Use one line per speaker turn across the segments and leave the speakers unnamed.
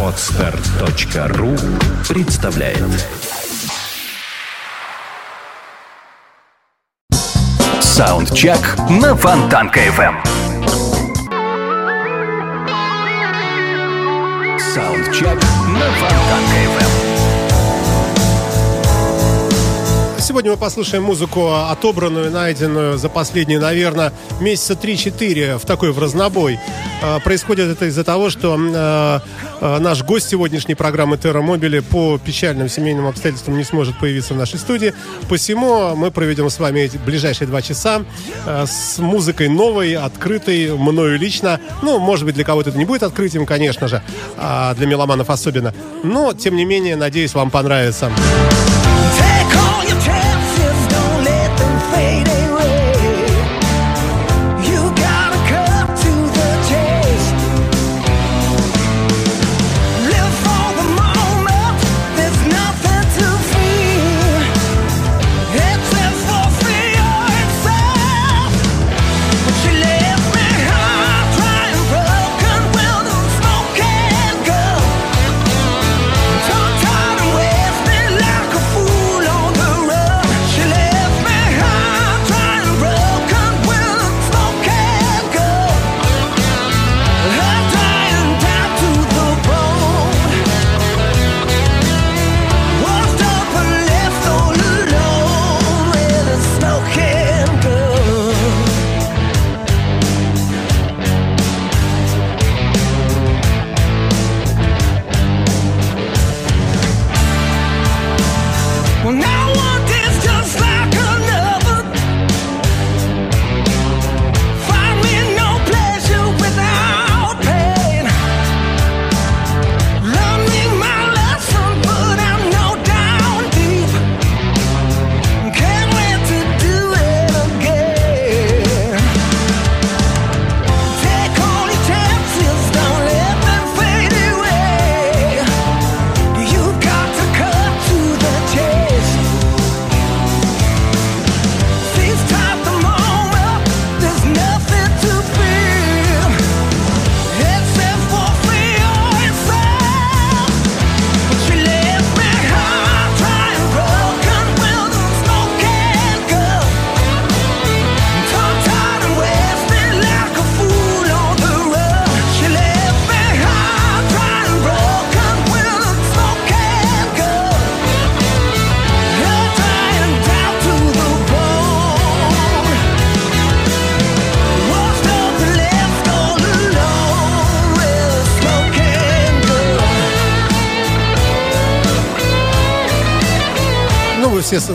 Отстар.ру представляет Саундчек на Фонтанка FM. Саундчек на Фонтанка FM.
Сегодня мы послушаем музыку, отобранную, найденную за последние, наверное, месяца 3-4 в такой в разнобой. А, происходит это из-за того, что а, а, наш гость сегодняшней программы Терра Мобили по печальным семейным обстоятельствам не сможет появиться в нашей студии. Посему мы проведем с вами эти ближайшие два часа с музыкой новой, открытой, мною лично. Ну, может быть, для кого-то это не будет открытием, конечно же, для меломанов особенно. Но, тем не менее, надеюсь, вам понравится.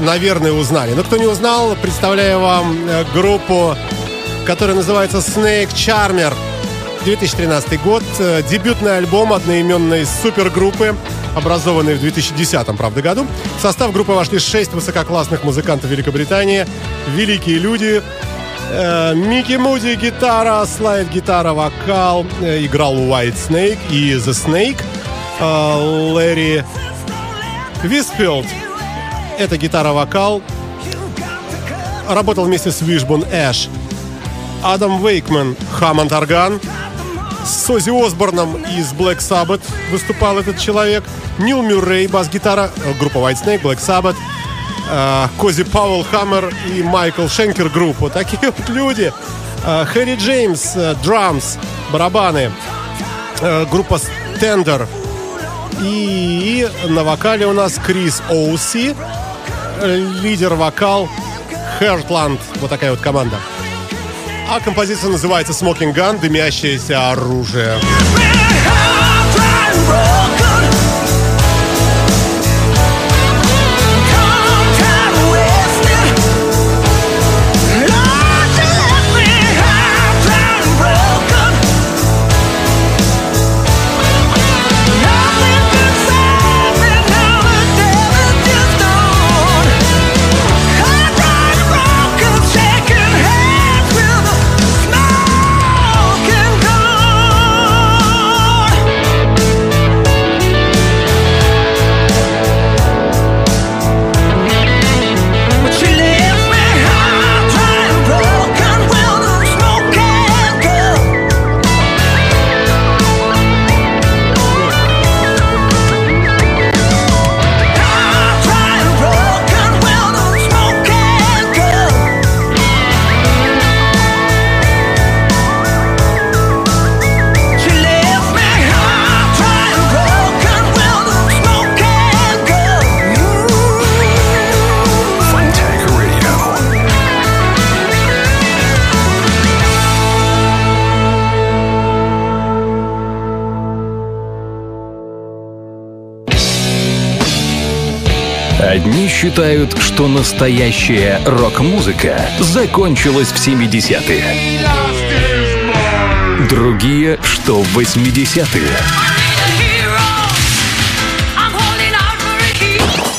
Наверное, узнали. Но кто не узнал, представляю вам э, группу, которая называется Snake Charmer. 2013 год. Э, дебютный альбом одноименной супергруппы, образованной в 2010, правда, году. В состав группы вошли шесть высококлассных музыкантов Великобритании. Великие люди. Э, Микки Муди, гитара, слайд, гитара, вокал. Играл White Snake и The Snake. Лэри Висфилд это гитара-вокал. Работал вместе с Wishbone Эш. Адам Вейкман, Хаммонд Орган. С Сози Осборном из Black Sabbath выступал этот человек. Нил Мюррей, бас-гитара, группа White Snake, Black Sabbath. Э, Кози Пауэлл Хаммер и Майкл Шенкер группа. Вот такие вот люди. Э, Хэри Джеймс, драмс, барабаны. Э, группа Tender. И на вокале у нас Крис Оуси лидер-вокал Heartland. Вот такая вот команда. А композиция называется Smoking Gun, дымящееся оружие.
Одни считают, что настоящая рок-музыка закончилась в 70-е. Другие, что в 80-е.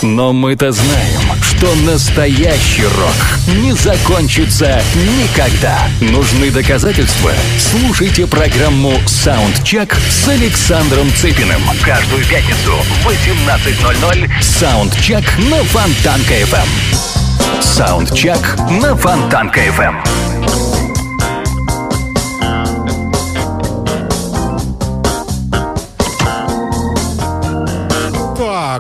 Но мы-то знаем, что настоящий рок не закончится никогда. Нужны доказательства? Слушайте программу «Саундчек» с Александром Цыпиным. Каждую пятницу в 18.00 «Саундчек» на Фонтанка-ФМ. «Саундчек» на Фонтанка-ФМ.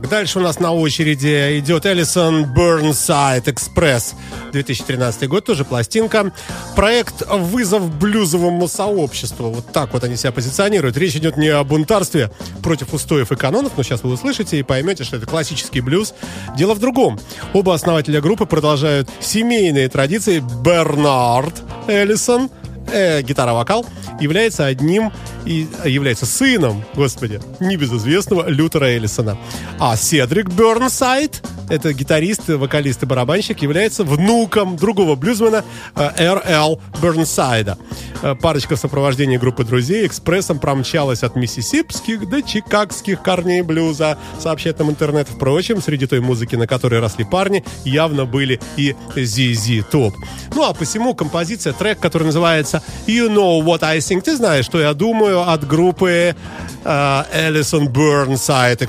Так, дальше у нас на очереди идет Эллисон Burnside Express. 2013 год, тоже пластинка. Проект «Вызов блюзовому сообществу». Вот так вот они себя позиционируют. Речь идет не о бунтарстве против устоев и канонов, но сейчас вы услышите и поймете, что это классический блюз. Дело в другом. Оба основателя группы продолжают семейные традиции. Бернард Эллисон, э, гитара-вокал, является одним и является сыном, господи, небезызвестного Лютера Эллисона. А Седрик Бернсайд, это гитарист, вокалист и барабанщик, является внуком другого блюзмена Р.Л. Э, Бернсайда. Э, парочка в сопровождении группы друзей экспрессом промчалась от миссисипских до чикагских корней блюза, сообщает нам интернет. Впрочем, среди той музыки, на которой росли парни, явно были и ZZ Top. Ну а посему композиция, трек, который называется You Know What I Think. Ты знаешь, что я думаю от группы uh, Ellison Burnside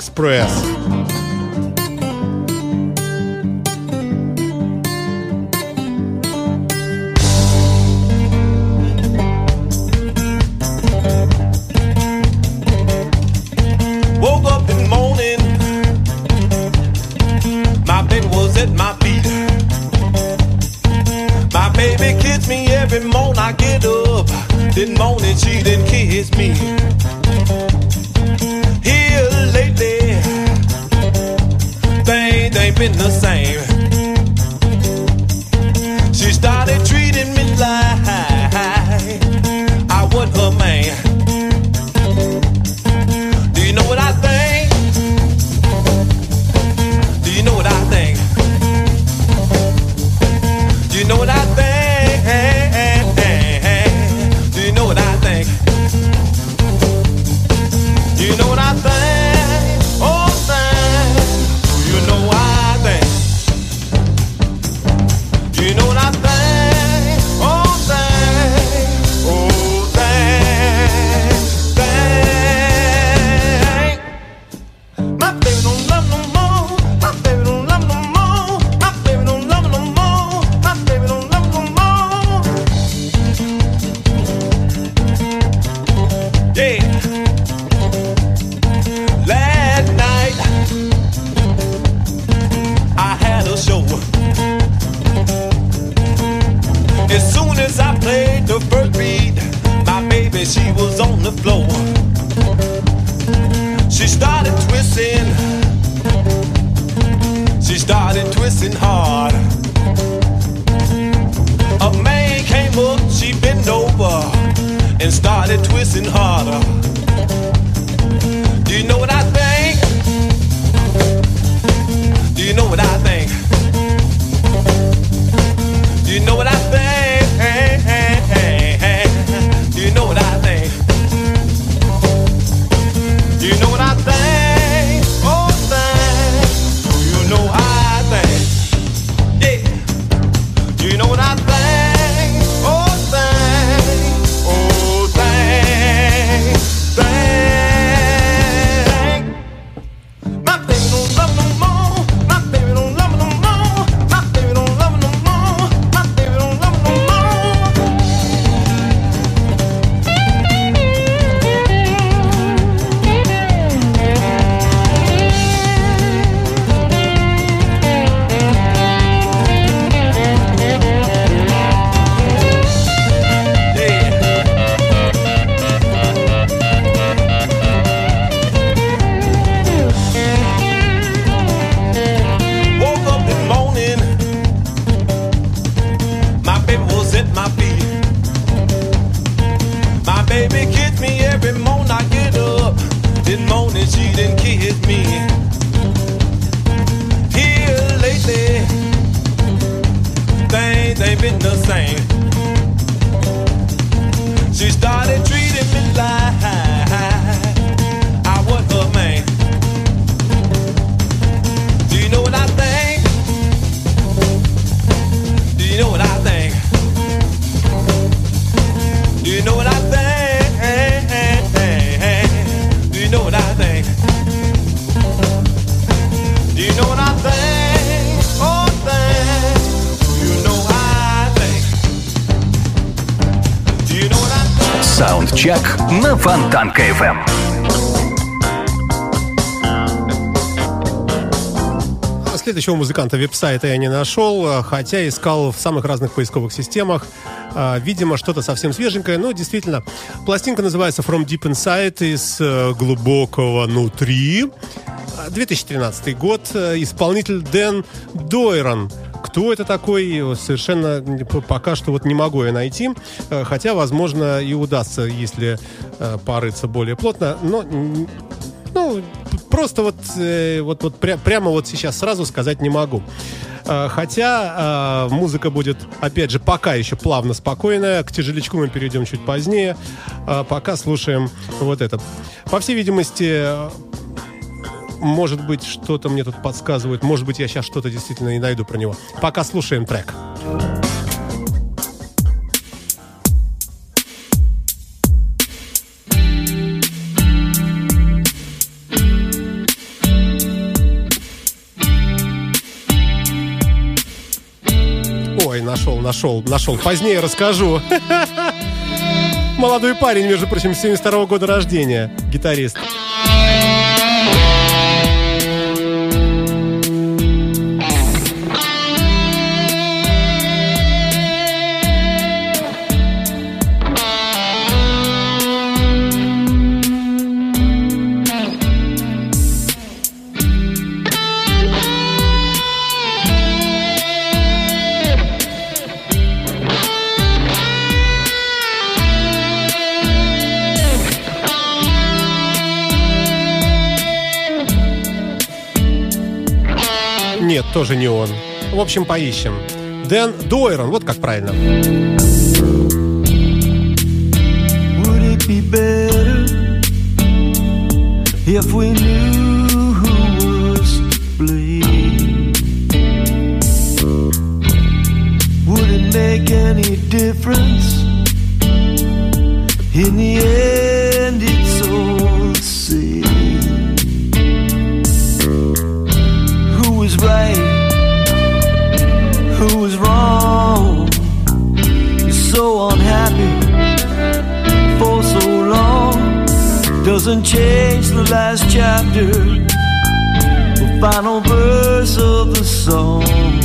Фонтанка FM.
А следующего музыканта веб-сайта я не нашел, хотя искал в самых разных поисковых системах. А, видимо, что-то совсем свеженькое, но действительно. Пластинка называется From Deep Inside из э, глубокого внутри. 2013 год. Исполнитель Дэн Дойрон. Кто это такой, совершенно пока что вот не могу я найти. Э, хотя, возможно, и удастся, если э, порыться более плотно. Но ну, просто вот, э, вот, вот пря, прямо вот сейчас сразу сказать не могу. Хотя музыка будет, опять же, пока еще плавно спокойная. К тяжелячку мы перейдем чуть позднее. Пока слушаем вот это. По всей видимости, может быть, что-то мне тут подсказывает. Может быть, я сейчас что-то действительно и найду про него. Пока слушаем трек. Ой, нашел, нашел, нашел. Позднее расскажу. Молодой парень, между прочим, 72 -го года рождения. Гитарист. Тоже не он. В общем, поищем. Дэн Дойрон, вот как правильно. Would it be better if we knew who was to blame? Would it make any difference in the end? Doesn't change the last chapter, the final verse of the song.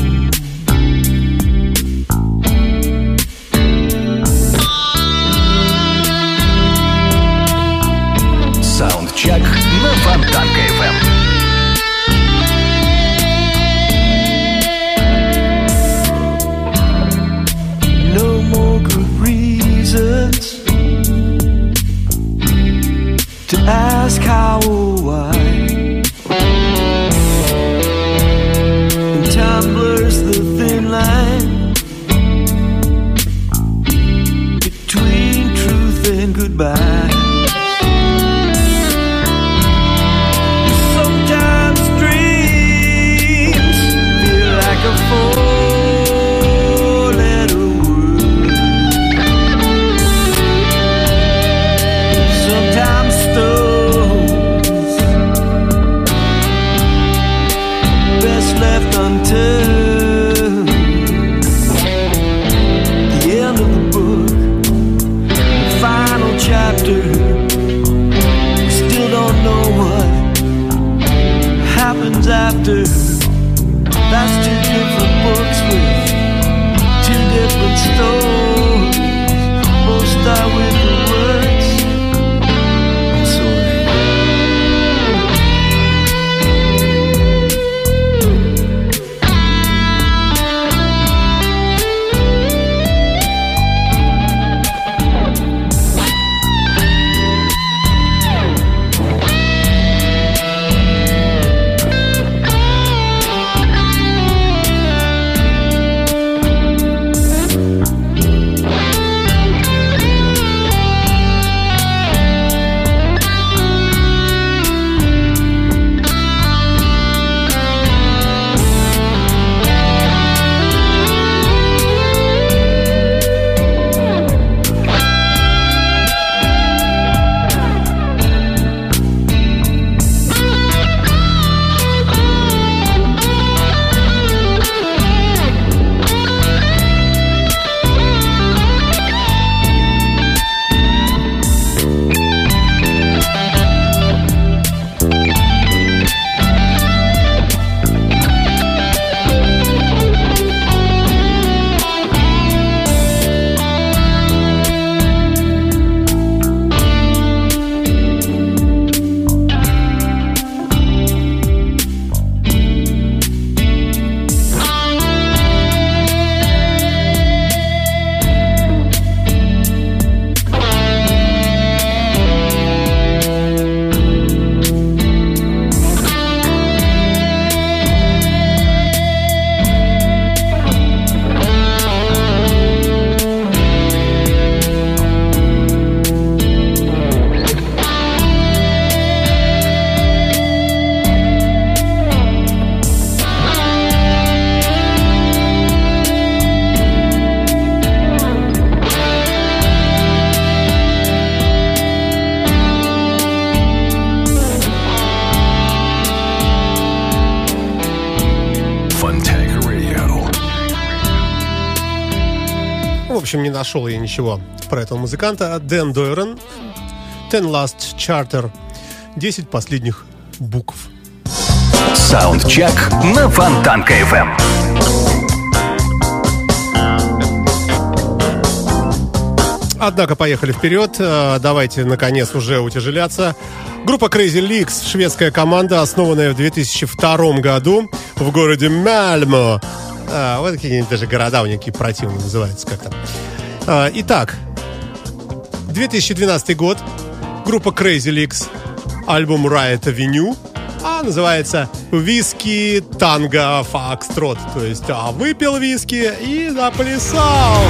Общем, не нашел я ничего про этого музыканта. Дэн Дойрон, Ten Last Charter, 10 последних букв.
Саундчек на Фонтанка FM.
Однако поехали вперед. Э, давайте, наконец, уже утяжеляться. Группа Crazy Leaks, шведская команда, основанная в 2002 году в городе Мальмо. А, вот какие-нибудь даже города у них такие противные называются как-то. А, итак, 2012 год. Группа Crazy Leaks. Альбом Riot Avenue. А называется «Виски Танго Фокстрот». То есть а, выпил виски и заплясал.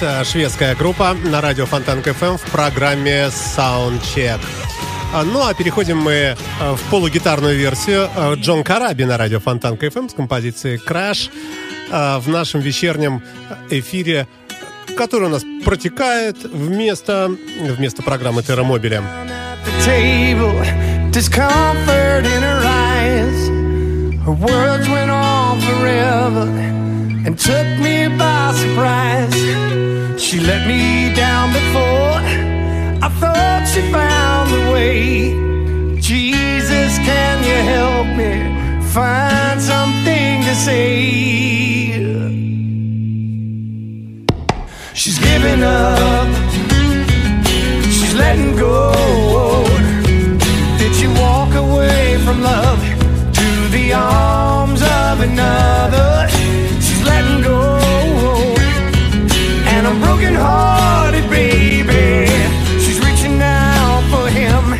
Э, шведская группа на радио Фонтанка-ФМ в программе Soundcheck. А, ну а переходим мы э, в полугитарную версию э, Джон Караби на радио Фонтанка-ФМ с композицией Crash в нашем вечернем эфире, который у нас протекает вместо, вместо программы Террамобиля. Her words went on forever and took me by surprise. She let me down before I thought she found the way. Jesus, can you help me find something to say? She's giving up,
she's letting go. Did she walk away from love to the arms of another? letting go. And I'm broken hearted, baby. She's reaching out for him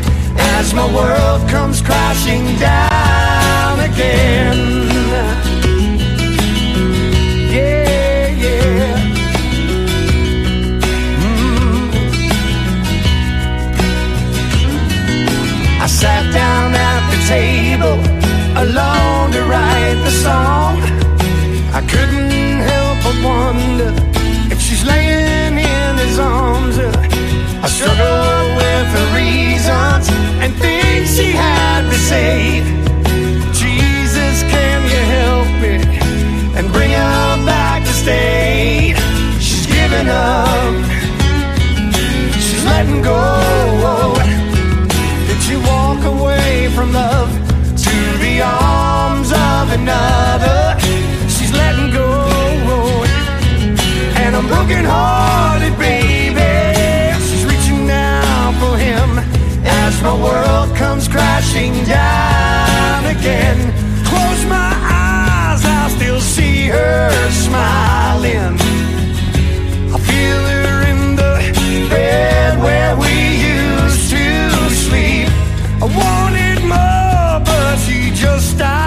as my world comes crashing down again. Mm. sat down at the table alone to write the song. Say. Jesus, can you help me and bring her back to stay? She's giving up, she's letting go. My world comes crashing down again. Close my eyes, I'll still see her smiling. I feel her in the bed where we used to sleep. I wanted more, but she just stopped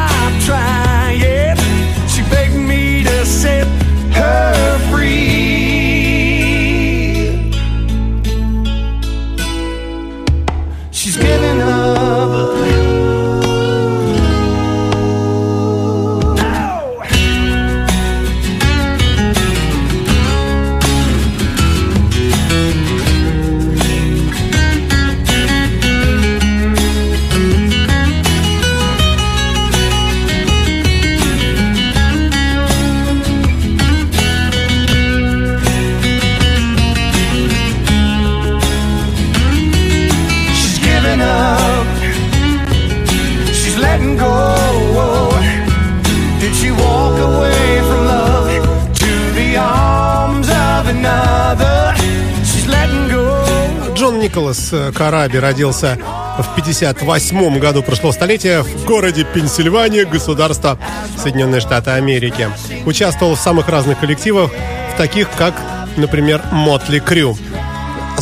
Джон Николас э, Караби родился в 58 году прошлого столетия в городе Пенсильвания, государство Соединенные Штаты Америки. Участвовал в самых разных коллективах, в таких как, например, Мотли Крю.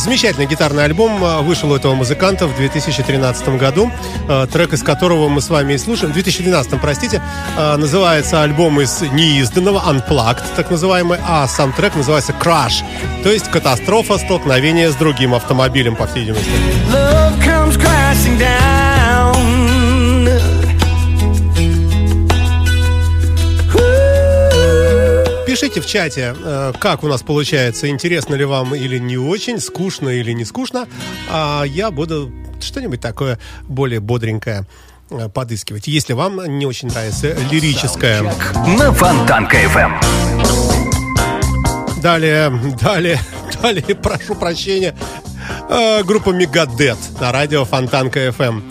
Замечательный гитарный альбом э, вышел у этого музыканта в 2013 году, э, трек из которого мы с вами и слушаем. В 2012, простите, э, называется альбом из неизданного, Unplugged, так называемый, а сам трек называется Crash, то есть катастрофа, столкновение с другим автомобилем, по всей видимости.
Love comes crashing down. Ooh.
Пишите в чате, э, как у нас получается, интересно ли вам или не очень, скучно или не скучно, а я буду что-нибудь такое более бодренькое э, подыскивать, если вам не очень нравится лирическое.
На Фонтанка FM.
Далее, далее, далее, прошу прощения, э, группа Мегадет на радио Фонтанка FM.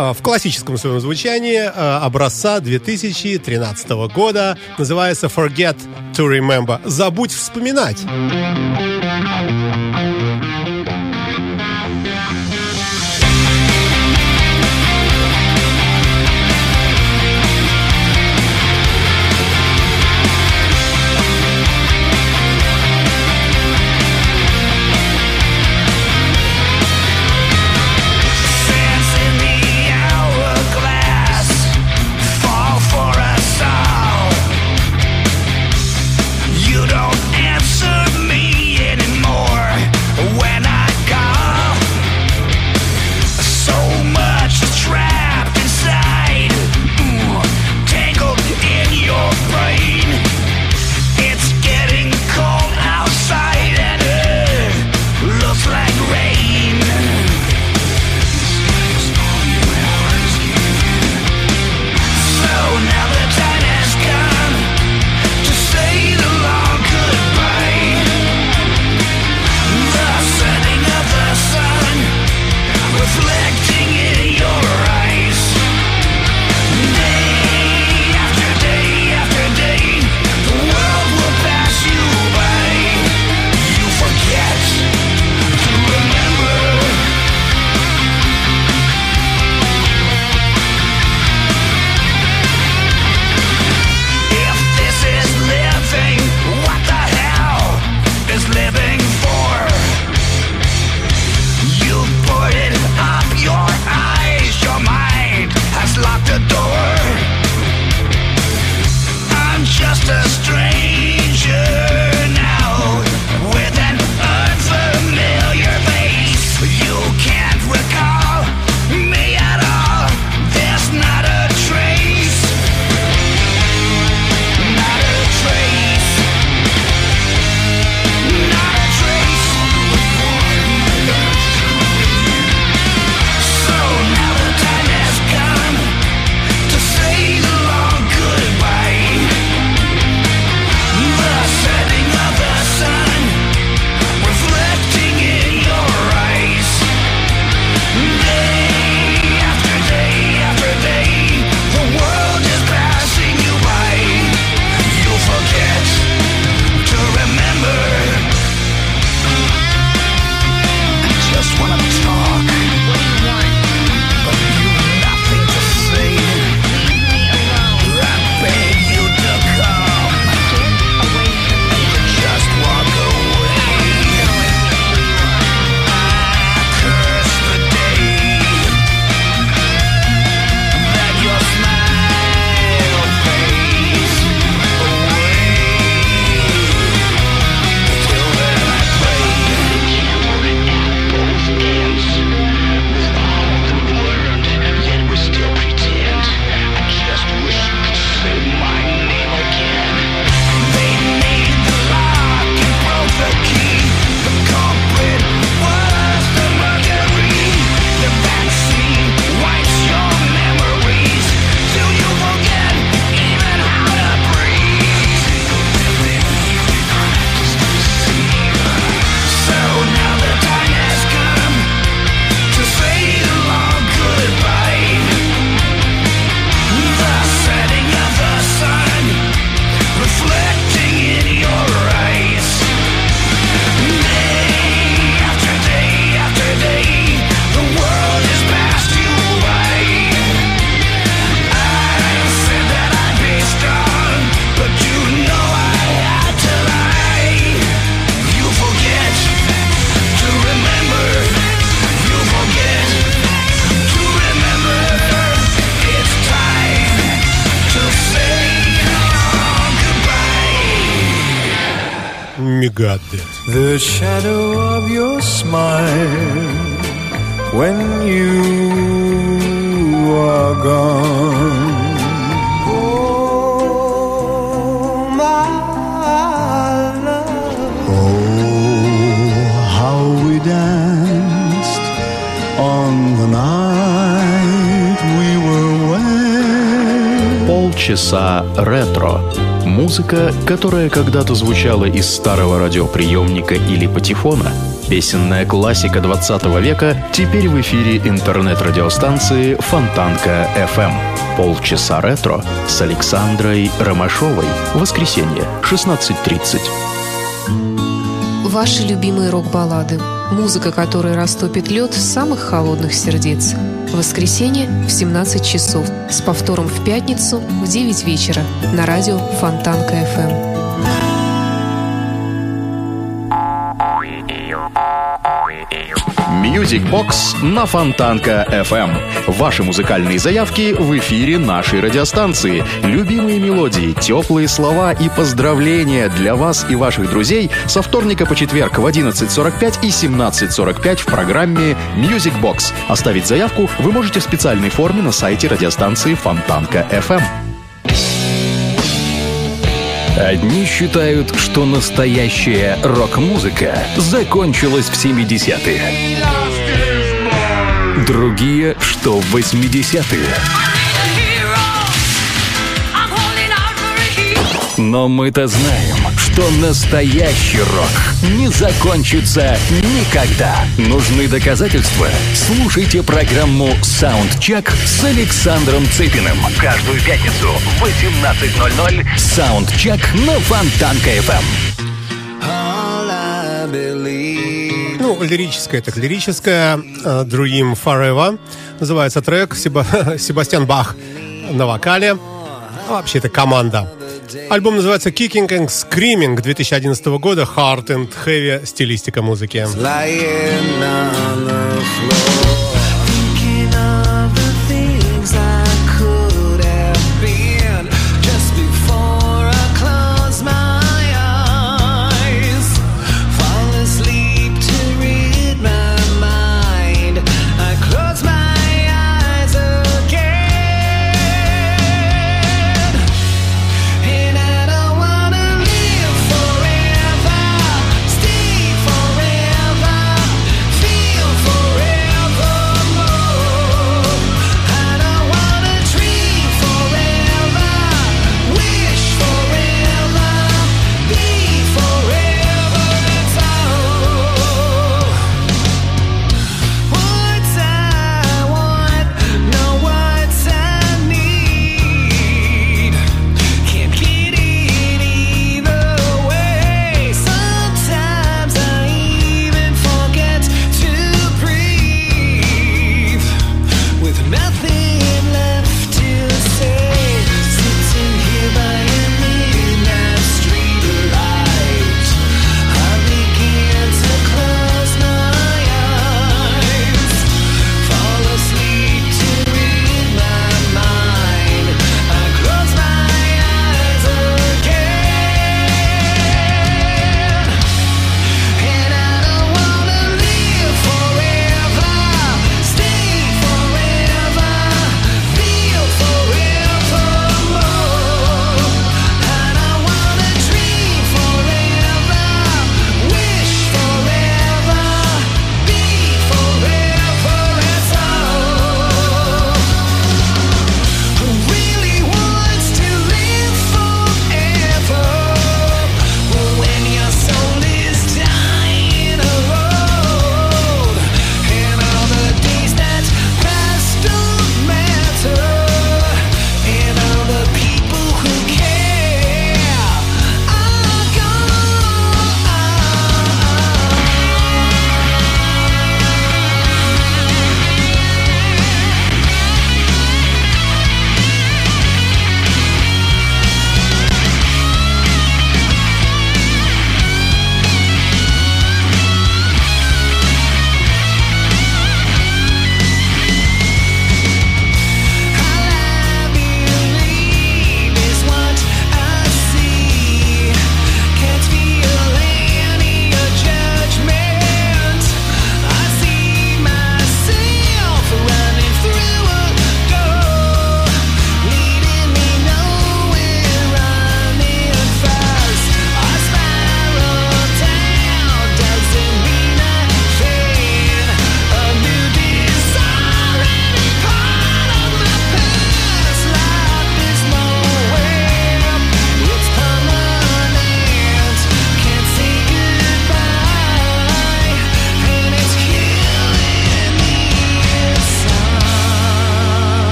Э, В классическом своем звучании э, образца 2013 года называется Forget to Remember. Забудь вспоминать.
wish Музыка, которая когда-то звучала из старого радиоприемника или патефона. Песенная классика 20 века теперь в эфире интернет-радиостанции Фонтанка FM. Полчаса ретро с Александрой Ромашовой. Воскресенье, 16.30.
Ваши любимые рок-баллады. Музыка, которая растопит лед самых холодных сердец. Воскресенье в 17 часов. С повтором в пятницу в 9 вечера. На радио Фонтанка FM.
Music Box на Фонтанка FM. Ваши музыкальные заявки в эфире нашей радиостанции. Любимые мелодии, теплые слова и поздравления для вас и ваших друзей со вторника по четверг в 11.45 и 17.45 в программе Music Box. Оставить заявку вы можете в специальной форме на сайте радиостанции Фонтанка FM.
Одни считают, что настоящая рок-музыка закончилась в 70-е. Другие, что в 80-е. Но мы-то знаем, что настоящий рок не закончится никогда. Нужны доказательства? Слушайте программу «Саундчек» с Александром Цыпиным. Каждую пятницу в 18.00 «Саундчек» на Фонтанка-ФМ.
Believe.
Ну, лирическое, так лирическое. э, Dream Forever. Называется трек. Себа- Себастьян Бах на вокале. А вообще это команда. Альбом называется Kicking and Screaming 2011 года. Hard and Heavy стилистика музыки.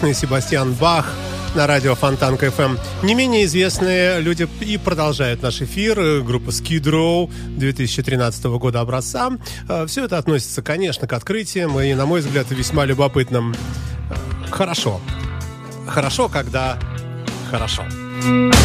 Люди известные, Себастьян Бах на радио Фонтан КФМ. Не менее известные люди и продолжают наш эфир. Группа Skid Row 2013 года образца. Э, Все это относится, конечно, к открытиям и, на мой взгляд, весьма любопытным. Хорошо. Хорошо, когда хорошо.
Indecisions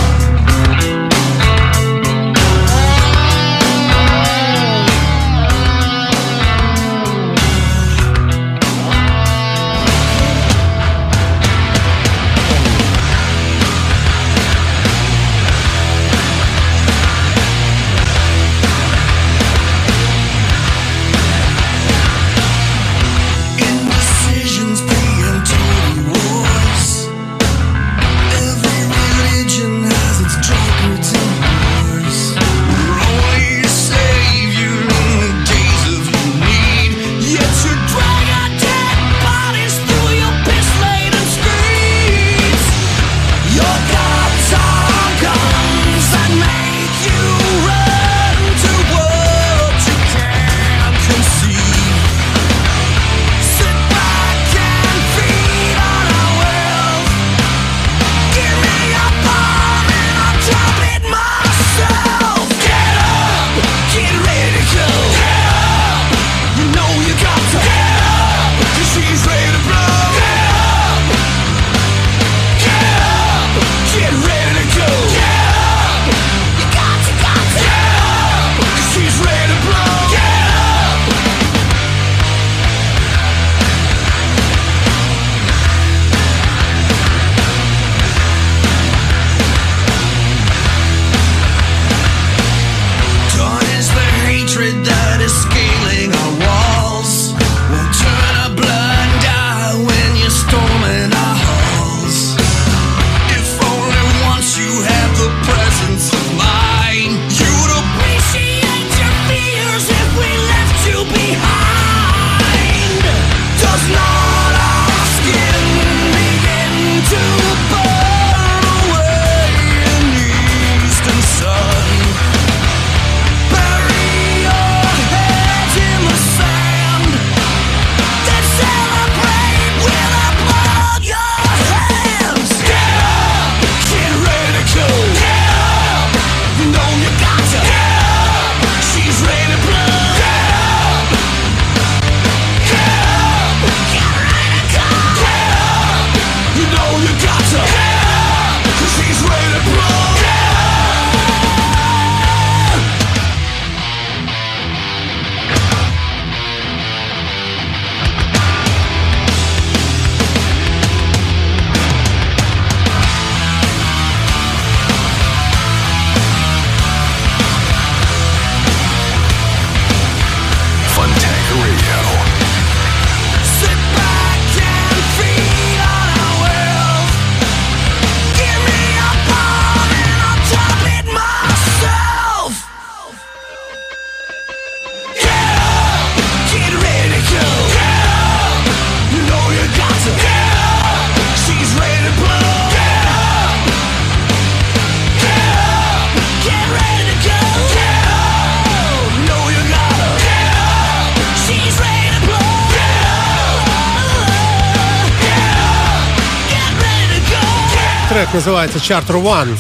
называется Charter One.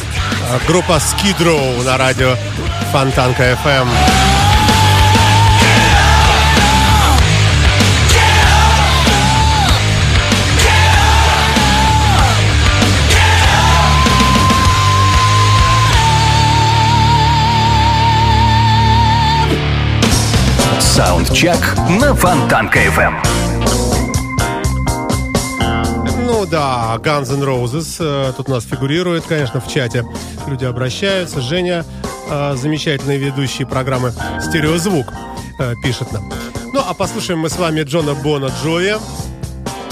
Э, Группа Skid Row на радио Фонтанка FM.
Саундчек на Фонтанка FM.
Да, Guns N' Roses э, тут у нас фигурирует, конечно, в чате. Люди обращаются. Женя, э, замечательный ведущий программы «Стереозвук», э, пишет нам. Ну, а послушаем мы с вами Джона Бона Джоя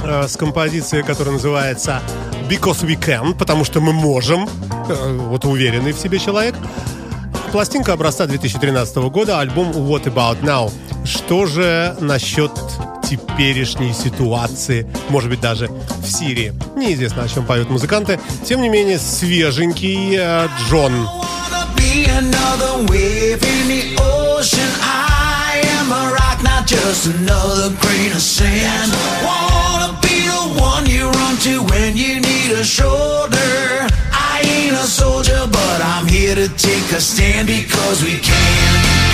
э, с композицией, которая называется «Because We Can», потому что мы можем. Вот уверенный в себе человек. Пластинка образца 2013 года, альбом What About Now. Что же насчет теперешней ситуации, может быть, даже в Сирии. Неизвестно, о чем поют музыканты. Тем не менее, свеженький э, Джон.
Just another grain of sand. Wanna be the one you run to when you need a shoulder. I ain't a soldier, but I'm here to take a stand because we can.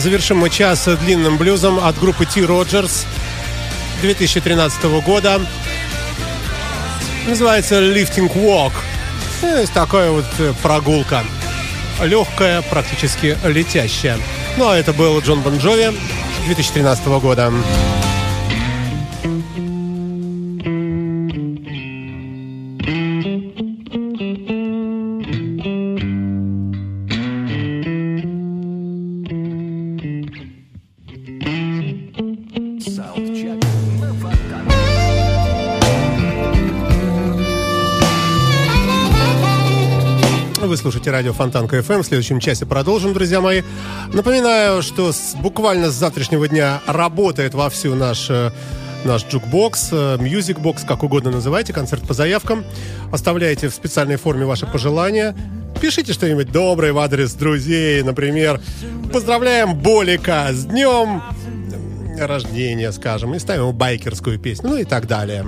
завершим мы час длинным блюзом от группы T. Роджерс 2013 года. Называется Lifting Walk. Есть такая вот э, прогулка. Легкая, практически летящая. Ну а это был Джон Бонжови 2013 года. радио Фонтанка ФМ. Эм. В следующем часе продолжим, друзья мои. Напоминаю, что с, буквально с завтрашнего дня работает вовсю наш э, наш jukebox, э, music box, как угодно называйте, концерт по заявкам. Оставляйте в специальной форме ваши пожелания. Пишите что-нибудь доброе в адрес друзей, например. Поздравляем Болика с днем рождения, скажем, и ставим байкерскую песню, ну и так далее.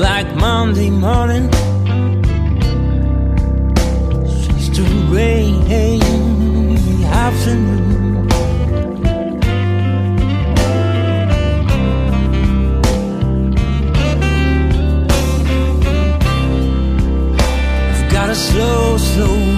It's like Monday morning. She's to rain afternoon. I've got a slow, slow.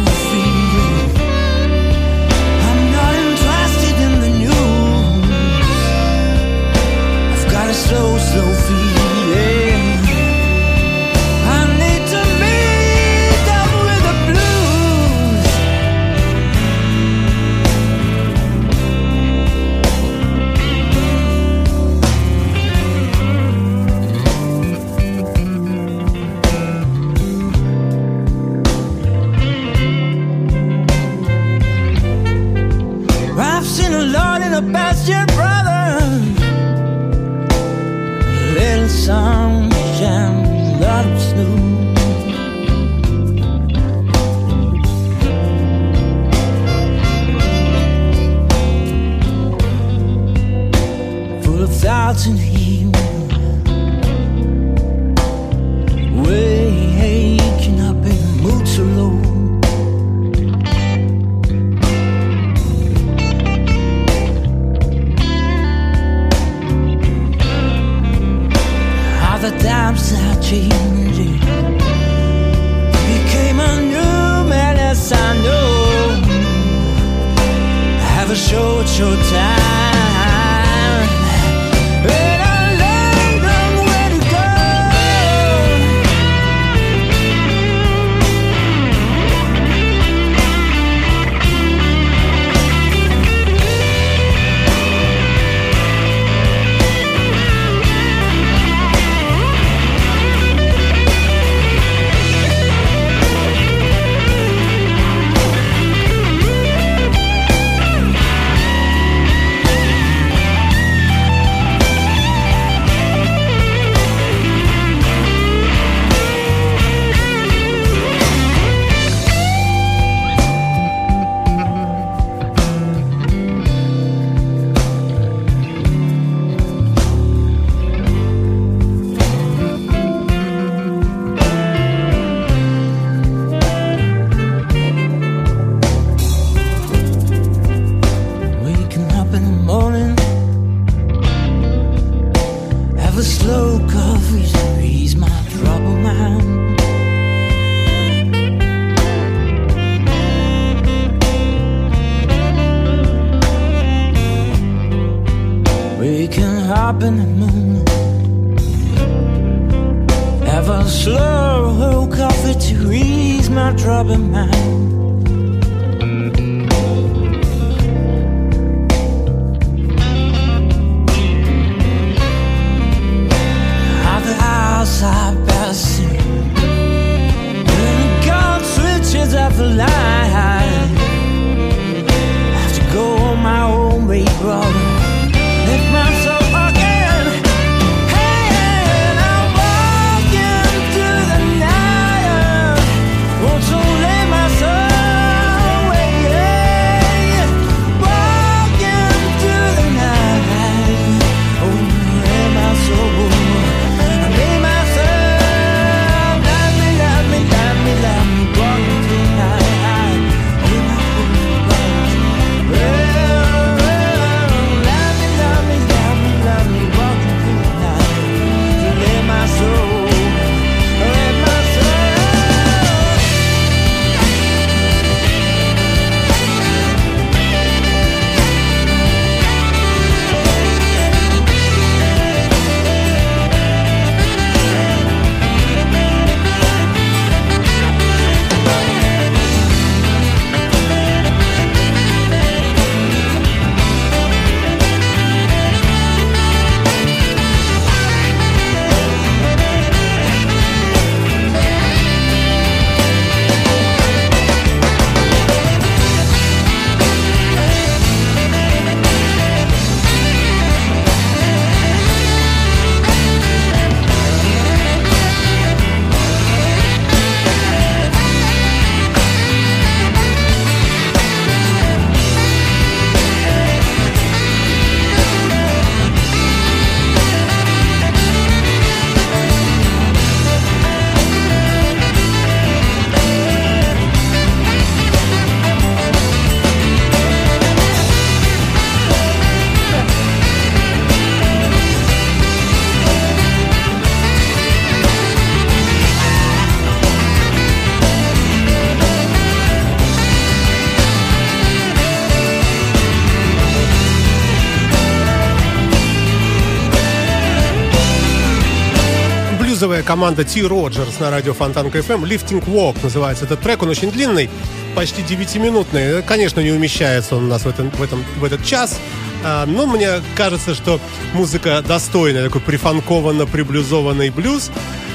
команда Ти Роджерс на радио Фонтанка ФМ. Lifting Walk называется этот трек. Он очень длинный, почти 9-минутный. Конечно, не умещается он у нас в, этом, в, этом, в этот час. А, но мне кажется, что музыка достойная, такой прифанкованно-приблюзованный блюз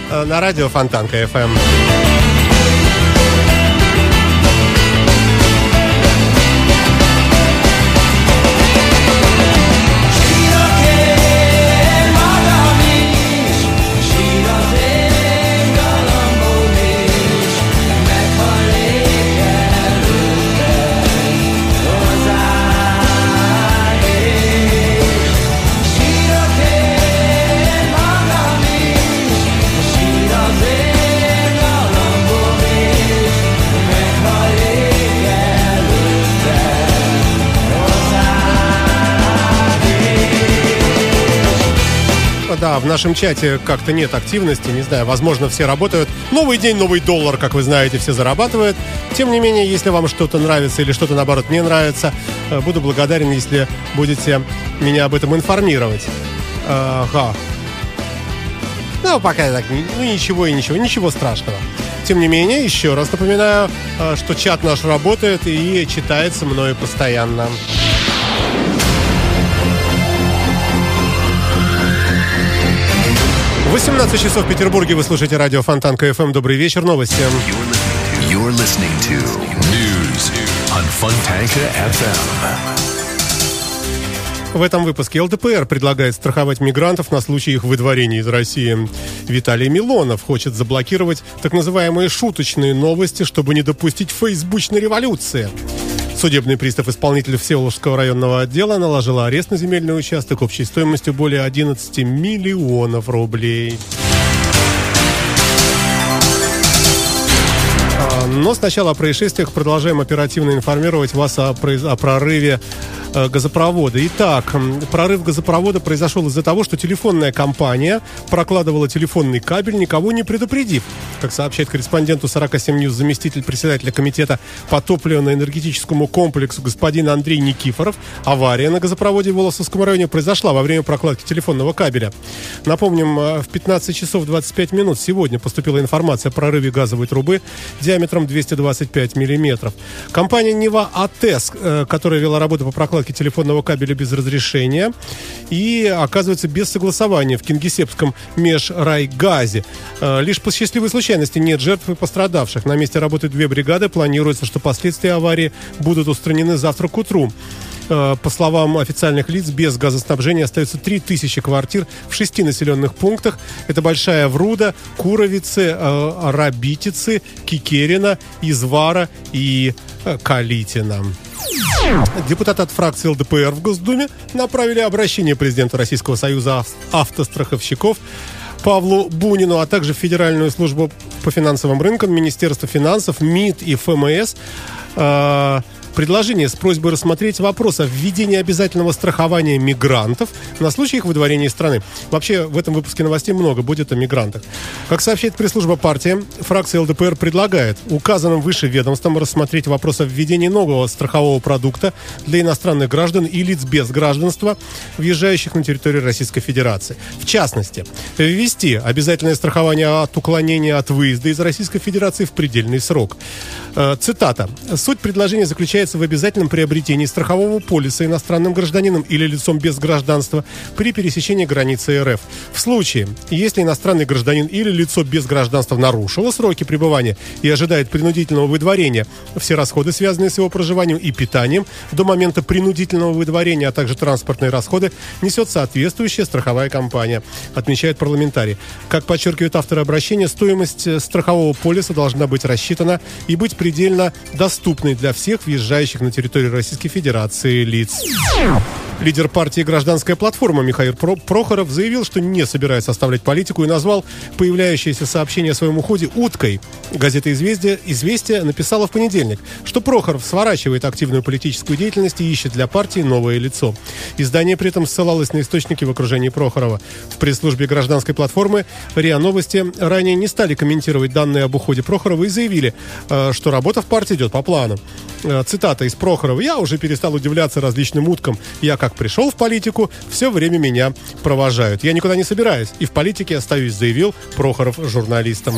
а, на радио Фонтанка FM. В нашем чате как-то нет активности, не знаю, возможно, все работают. Новый день, новый доллар, как вы знаете, все зарабатывают. Тем не менее, если вам что-то нравится или что-то, наоборот, не нравится, э, буду благодарен, если будете меня об этом информировать. Ага. Ну, пока так, ну ничего и ничего, ничего страшного. Тем не менее, еще раз напоминаю, э, что чат наш работает и читается мною постоянно. 18 часов в Петербурге. Вы слушаете радио Фонтан КФМ. Добрый вечер. Новости.
You're listening to News on Funtanka FM.
В этом выпуске ЛДПР предлагает страховать мигрантов на случай их выдворения из России. Виталий Милонов хочет заблокировать так называемые шуточные новости, чтобы не допустить фейсбучной революции. Судебный пристав исполнитель Всеволожского районного отдела наложил арест на земельный участок общей стоимостью более 11 миллионов рублей. А, Но сначала о происшествиях продолжаем оперативно информировать вас о, о прорыве газопровода. Итак, прорыв газопровода произошел из-за того, что телефонная компания прокладывала телефонный кабель, никого не предупредив. Как сообщает корреспонденту 47 News заместитель председателя комитета по топливно-энергетическому комплексу господин Андрей Никифоров, авария на газопроводе в Волосовском районе произошла во время прокладки телефонного кабеля. Напомним, э, в 15 часов 25 минут сегодня поступила информация о прорыве газовой трубы диаметром 225 миллиметров. Компания Нева АТЭС, э, которая вела работу по прокладке телефонного кабеля без разрешения и, оказывается, без согласования в Кингисеппском межрайгазе. Э, Лишь по счастливой случайности нет жертв и пострадавших. На месте работают две бригады. Планируется, что последствия аварии будут устранены завтра к утру. Э, По словам официальных лиц, без газоснабжения остается 3000 квартир в шести населенных пунктах. Это Большая Вруда, Куровицы, э, Рабитицы, Кикерина, Извара и Калитина. Депутаты от фракции ЛДПР в Госдуме направили обращение президенту Российского союза ав- автостраховщиков Павлу Бунину, а также Федеральную службу по финансовым рынкам, Министерство финансов, МИД и ФМС. э, Предложение с просьбой рассмотреть вопрос о введении обязательного страхования мигрантов на случай их выдворения из страны. Вообще, в этом выпуске новостей много будет о мигрантах. Как сообщает пресс-служба партии, фракция ЛДПР предлагает указанным выше ведомствам рассмотреть вопрос о введении нового страхового продукта для иностранных граждан и лиц без гражданства, въезжающих на территорию Российской Федерации. В частности, ввести обязательное страхование от уклонения от выезда из Российской Федерации в предельный срок. Э, Цитата. Суть предложения заключается в обязательном приобретении страхового полиса иностранным гражданином или лицом без гражданства при пересечении границы РФ. В случае, если иностранный гражданин или лицо без гражданства нарушило сроки пребывания и ожидает принудительного выдворения, все расходы, связанные с его проживанием и питанием до момента принудительного выдворения, а также транспортные расходы, несет соответствующая страховая компания, отмечает парламентарий. Как подчеркивает автор обращения, стоимость э, страхового полиса должна быть рассчитана и быть предельно доступной для всех въезжающих на территорию Российской Федерации лиц. Лидер партии «Гражданская платформа» Михаил Про- Прохоров заявил, что не собирается оставлять политику и назвал появляющееся сообщение о своем уходе «уткой». Газета «Известия», «Известия» написала в понедельник, что Прохоров сворачивает активную политическую деятельность и ищет для партии новое лицо. Издание при этом ссылалось на источники в окружении Прохорова. В пресс-службе «Гражданской платформы» РИА Новости ранее не стали комментировать данные об уходе Прохорова и заявили, э, что работа в партии идет по плану. Э, Цитата из Прохорова. «Я уже перестал удивляться различным уткам. Я как пришел в политику, все время меня провожают. Я никуда не собираюсь. И в политике остаюсь», заявил Прохоров журналистам.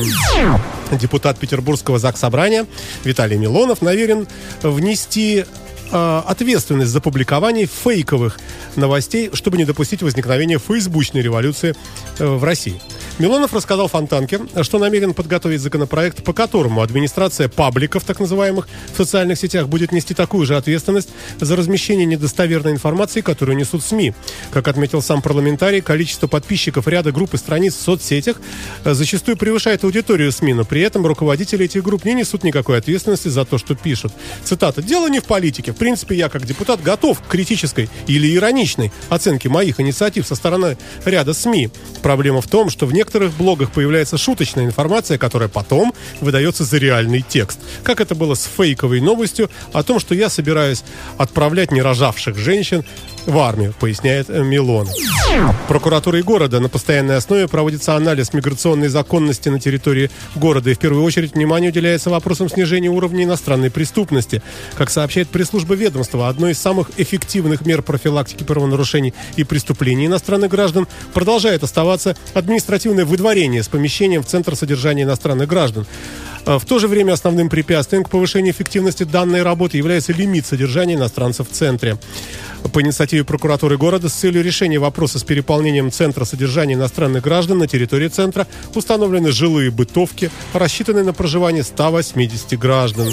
Депутат Петербургского ЗАГС-собрания Виталий Милонов намерен внести э, ответственность за публикование фейковых новостей, чтобы не допустить возникновения фейсбучной революции э, в России. Милонов рассказал Фонтанке, что намерен подготовить законопроект, по которому администрация пабликов, так называемых, в социальных сетях будет нести такую же ответственность за размещение недостоверной информации, которую несут СМИ. Как отметил сам парламентарий, количество подписчиков ряда групп и страниц в соцсетях э, зачастую превышает аудиторию СМИ, но при этом руководители этих групп не несут никакой ответственности за то, что пишут. Цитата. «Дело не в политике. В принципе, я как депутат готов к критической или ироничной оценке моих инициатив со стороны ряда СМИ. Проблема в том, что в некоторых блогах появляется шуточная информация, которая потом выдается за реальный текст. Как это было с фейковой новостью о том, что я собираюсь отправлять нерожавших женщин в армию, поясняет э, Милон. Прокуратурой города на постоянной основе проводится анализ миграционной законности на территории города. И в первую очередь внимание уделяется вопросам снижения уровня иностранной преступности. Как сообщает пресс-служба ведомства, одной из самых эффективных мер профилактики правонарушений и преступлений иностранных граждан продолжает оставаться административное выдворение с помещением в Центр содержания иностранных граждан. А В то же время основным препятствием к повышению эффективности данной работы является лимит содержания иностранцев в центре. По инициативе прокуратуры города с целью решения вопроса с переполнением центра содержания иностранных граждан на территории центра установлены жилые бытовки, рассчитанные на проживание 180 граждан.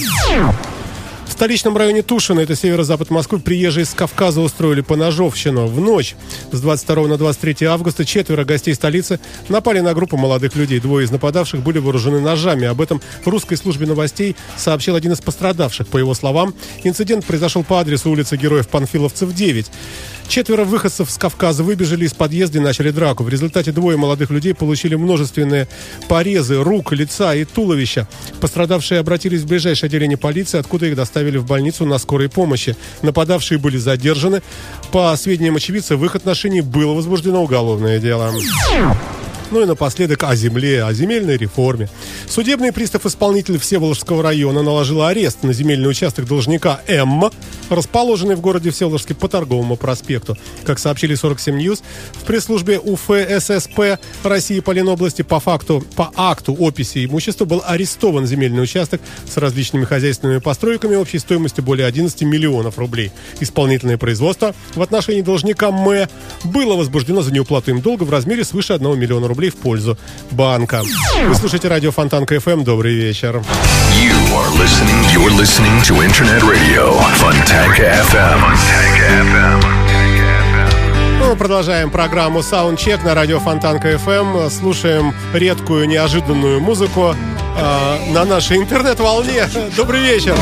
В столичном районе Тушино, это северо-запад Москвы, приезжие с Кавказа устроили поножовщину. В ночь с 22 на 23 августа четверо гостей столицы напали на группу молодых людей. Двое из нападавших были вооружены ножами. Об этом русской службе новостей сообщил один из пострадавших. По его словам, инцидент произошел по адресу улицы Героев Панфиловцев, 9. Четверо выходцев с Кавказа выбежали из подъезда и начали драку. В результате двое молодых людей получили множественные порезы рук, лица и туловища. Пострадавшие обратились в ближайшее отделение полиции, откуда их доставили в больницу на скорой помощи. Нападавшие были задержаны. По сведениям очевидца, в их отношении было возбуждено уголовное дело. Ну и напоследок о земле, о земельной реформе. Судебный пристав-исполнитель Всеволожского района наложил арест на земельный участок должника М, расположенный в городе Всеволожске по торговому проспекту. Как сообщили 47 News, в пресс-службе УФССП России по Ленобласти по факту, по акту описи имущества был арестован земельный участок с различными хозяйственными постройками общей стоимостью более 11 миллионов рублей. Исполнительное производство в отношении должника М было возбуждено за неуплату им долга в размере свыше 1 миллиона рублей в пользу банка. Вы слушаете радио Фонтанка ФМ. Добрый вечер.
You are listening. You're listening to Internet Radio Fontanka FM. Fontanka FM.
Ну, мы продолжаем программу Soundcheck на радио Фонтанка FM. Слушаем редкую, неожиданную музыку э, на нашей интернет-волне. Добрый вечер.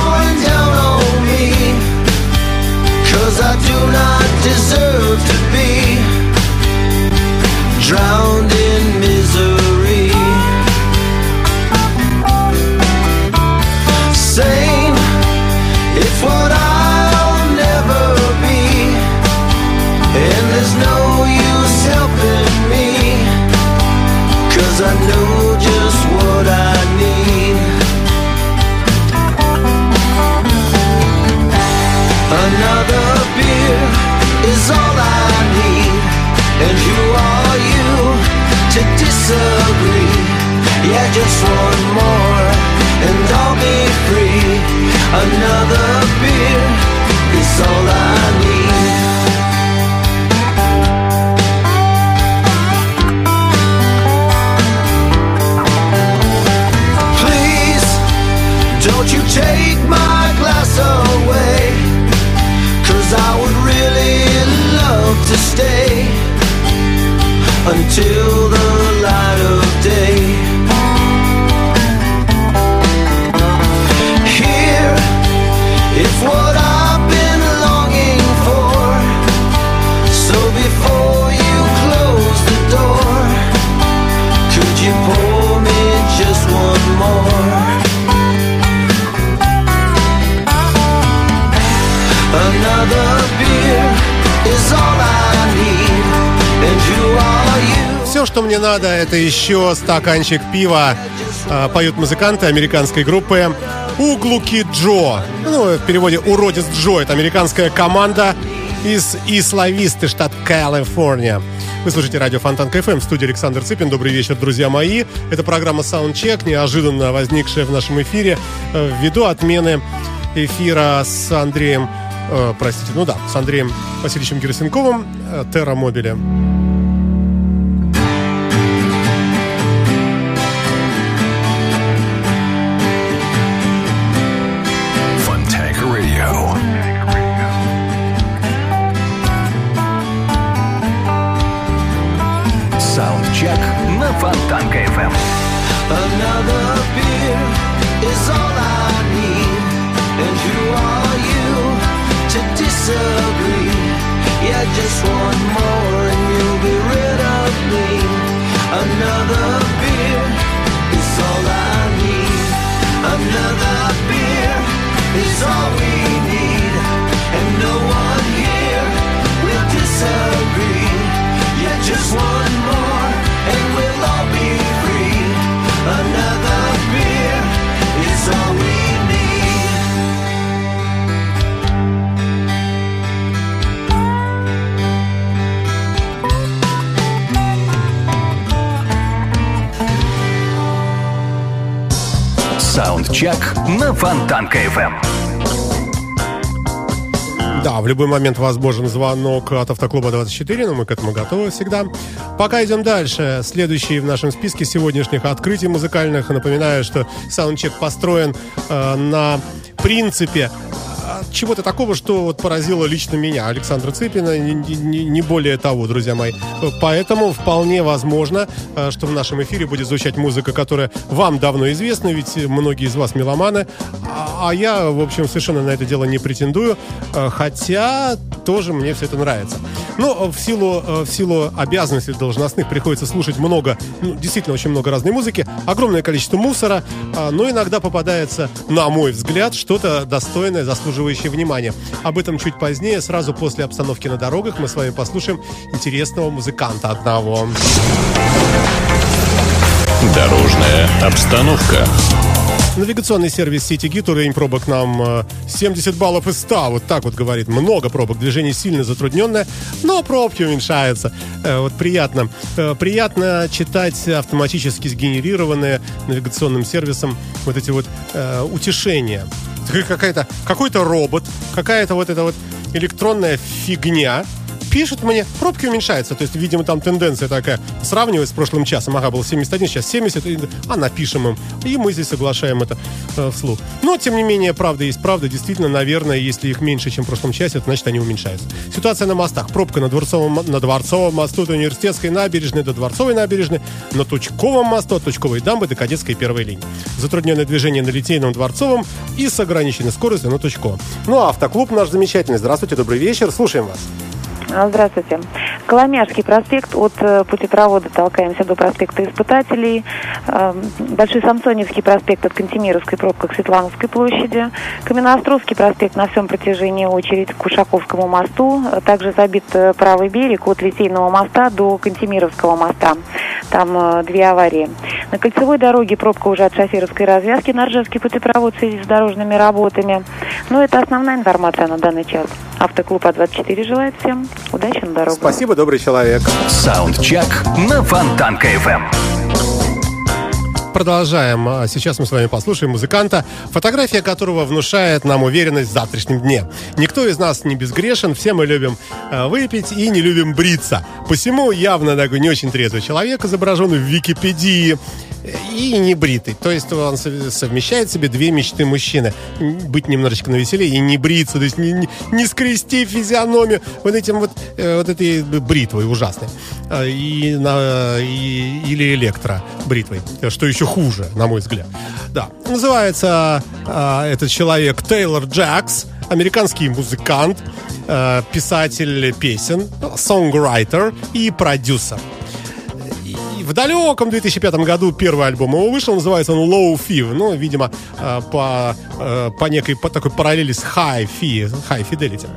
Это еще стаканчик пива. А, Поют музыканты американской группы Углуки Джо. Ну, в переводе «Уродец Джо». Это американская команда из Ислависты, штат Калифорния. Вы слушаете радио Фонтан КФМ, в студии Александр Цыпин. Добрый вечер, друзья мои. Это программа Soundcheck, неожиданно возникшая в нашем эфире э, ввиду отмены эфира с Андреем, э, простите, ну да, с Андреем Васильевичем Герасенковым, э, Терра.
Is all I need, and who are you to disagree? Yeah, just one more and you'll be rid of me. Another beer is all I need. Another beer is all we
Саундчек на Фонтанка FM.
Да, в любой момент возможен звонок от Автоклуба 24, но мы к этому готовы всегда. Пока идем дальше. Следующий в нашем списке сегодняшних открытий музыкальных. Напоминаю, что саундчек построен э, на принципе чего-то такого, что вот поразило лично меня, Александра Цыпина, не, не- не более того, друзья мои. Поэтому вполне возможно, э, что в нашем эфире будет звучать музыка, которая вам давно известна, ведь многие из вас меломаны, а, я, в общем, совершенно на это дело не претендую, э, хотя тоже мне все это нравится. Но в силу, э, в силу обязанностей должностных приходится слушать много, ну, действительно очень много разной музыки, огромное количество мусора, а, но иногда попадается, на мой взгляд, что-то достойное, заслуживающее внимания. Об этом чуть позднее, сразу после обстановки на дорогах, мы с вами послушаем интересного музыканта одного.
Дорожная обстановка.
Навигационный сервис CityGit уровень пробок нам э, 70 баллов из 100. Вот так вот говорит. Много пробок. Движение сильно затрудненное, но пробки уменьшаются. Э, Вот приятно. Э, Приятно читать автоматически сгенерированные навигационным сервисом вот эти вот э, утешения. Какая-то, какой-то робот, какая-то вот эта вот электронная фигня пишет мне, пробки уменьшаются. То есть, видимо, там тенденция такая, сравнивать с прошлым часом. Ага, был 71, сейчас 70, и- а напишем им. И мы здесь соглашаем это э, вслух. Но, тем не менее, правда есть правда. Действительно, наверное, если их меньше, чем в прошлом часе, это значит, они уменьшаются. Ситуация на мостах. Пробка на Дворцовом, на Дворцовом мосту, от Университетской набережной до Дворцовой набережной, на Тучковом мосту, от Тучковой дамбы до Кадетской первой линии. Затрудненное движение на Литейном Дворцовом и с ограниченной скоростью на Тучковом. Ну, а автоклуб наш замечательный. Здравствуйте, добрый вечер. Слушаем вас.
А, Здравствуйте. Коломяжский проспект от э, путепровода толкаемся до проспекта Испытателей. Э, Большой Самсоневский проспект от Кантемировской пробка к Светлановской площади. Каменноостровский проспект на всем протяжении очередь к Ушаковскому мосту. Также забит э, правый берег от Литейного моста до Кантемировского моста. Там э, две аварии. На кольцевой дороге пробка уже от шоферовской развязки на Ржевский путепровод в связи с дорожными работами. Но это основная информация на данный час. Автоклуб А24 желает всем удачи на дорогах.
Спасибо, добрый человек.
Саундчек на Фонтанка FM.
Продолжаем. А Сейчас мы с вами послушаем музыканта, фотография которого внушает нам уверенность в завтрашнем дне. Никто из нас не безгрешен, все мы любим э, выпить и не любим бриться. Посему явно такой не очень трезвый человек изображен в Википедии и не бритый. То есть он сов- совмещает в себе две мечты мужчины. Быть немножечко навеселее и не бриться, то есть не, не- не скрести физиономию вот этим вот, э, вот этой бритвой ужасной. А, И, на, и- или электро бритвой, что еще хуже, на мой взгляд. Да. Называется а, этот человек Тейлор Джакс, американский музыкант, а, писатель песен, сонграйтер и продюсер. В далеком 2005 году первый альбом его вышел, называется он Low Fi. Ну, видимо, э, по, э, по некой по такой параллели с High Fi, High Fidelity.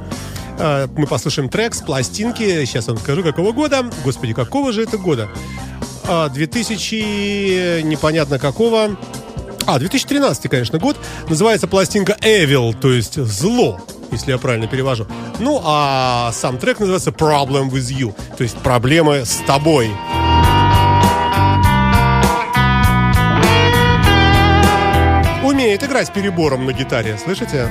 Э, Мы послушаем трек с пластинки. Сейчас вам скажу, какого года. Господи, какого же это года? А, 2000... непонятно какого. А, 2013, конечно, год. Называется пластинка Evil, то есть зло, если я правильно перевожу. Ну, а сам трек называется Problem with You, то есть проблемы с тобой. Умеет играть перебором на гитаре, слышите?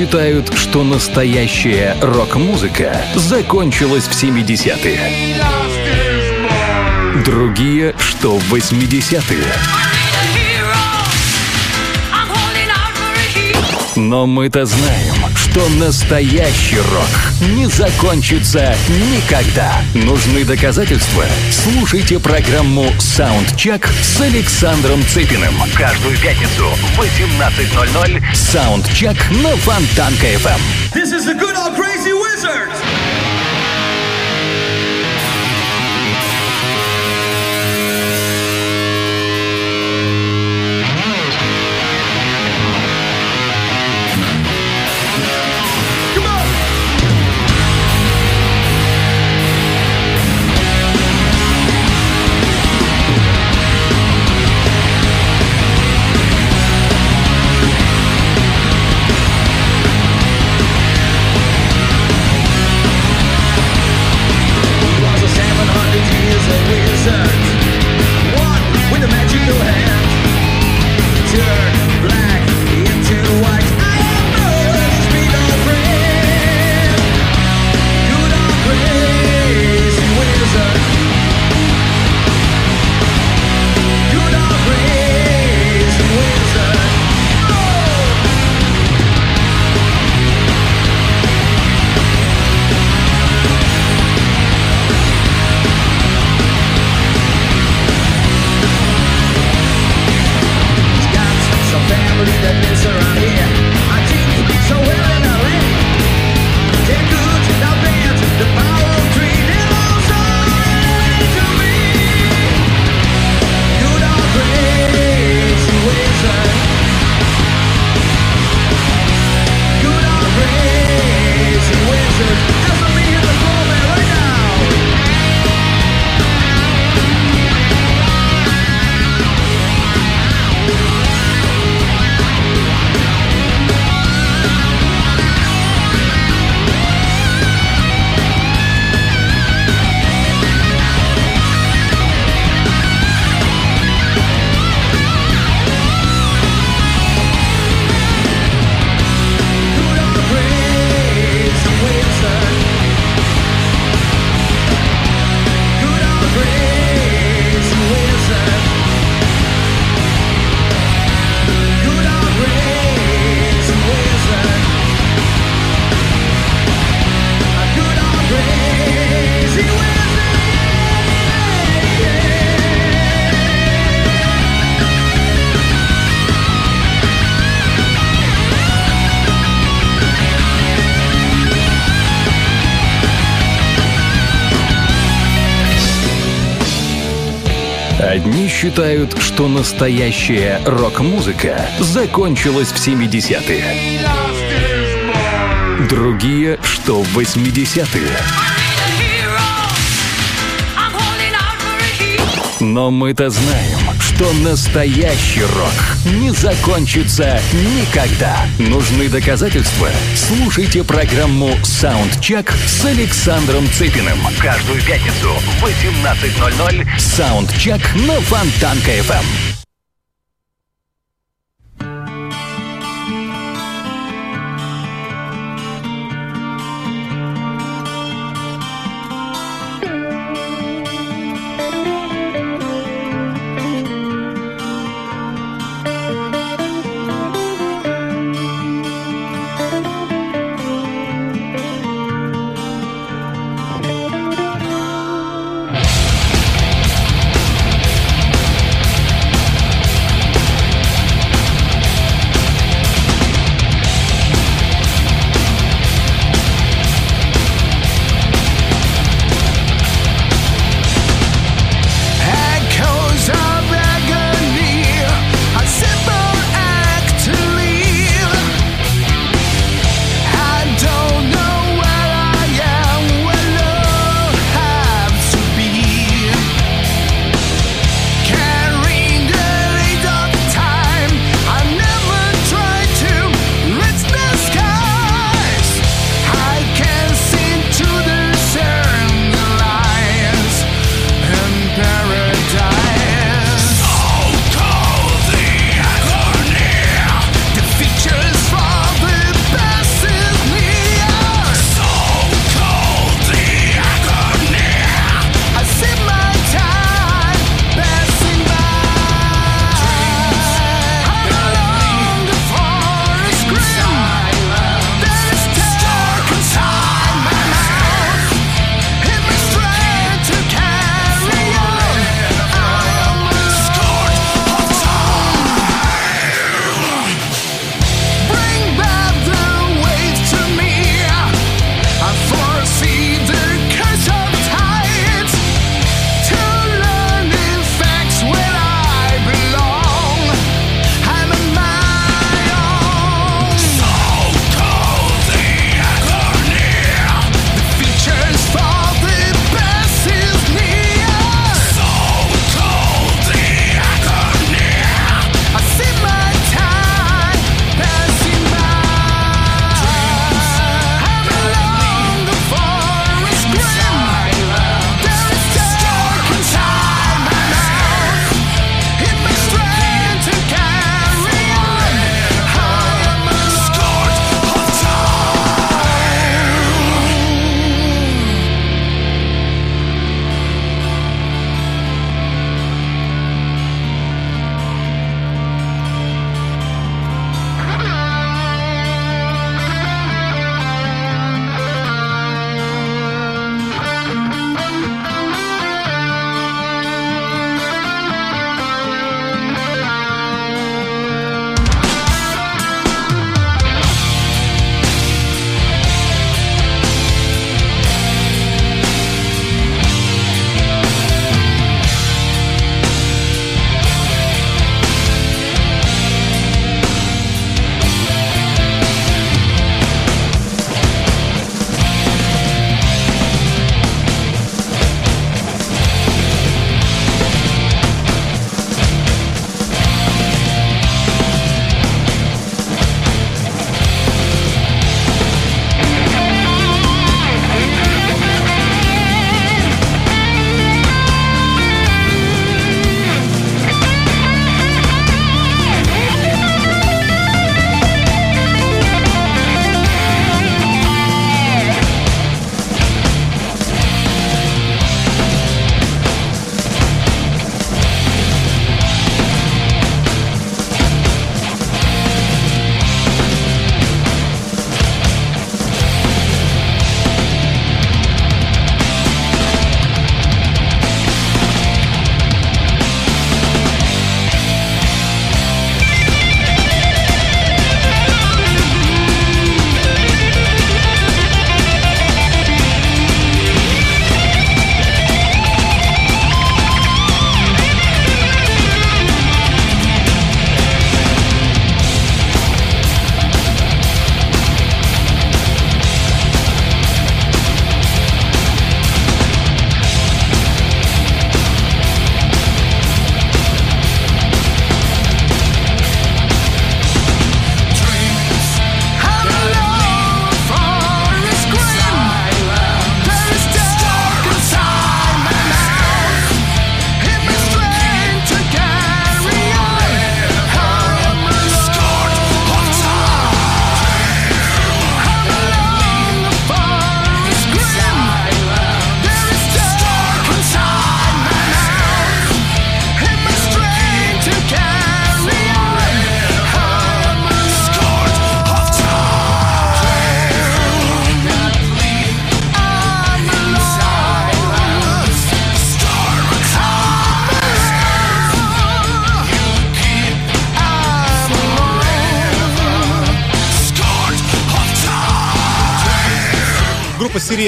Считают, что настоящая рок-музыка закончилась в 70-е. Другие, что в 80-е. Но мы-то знаем, что настоящий рок не закончится никогда. Нужны доказательства? Слушайте программу «Саундчек» с Александром Цыпиным. Каждую пятницу в 18.00 «Саундчек» на Фонтанка FM.
This is the good old crazy wizard.
Считают, что настоящая рок-музыка закончилась в 70-е. Другие, что в 80-е. Но мы-то знаем, что настоящий рок не закончится никогда. Нужны доказательства? Слушайте программу «Саундчек» с Александром Цыпиным. Каждую пятницу в 18.00 «Саундчек» на Фонтанка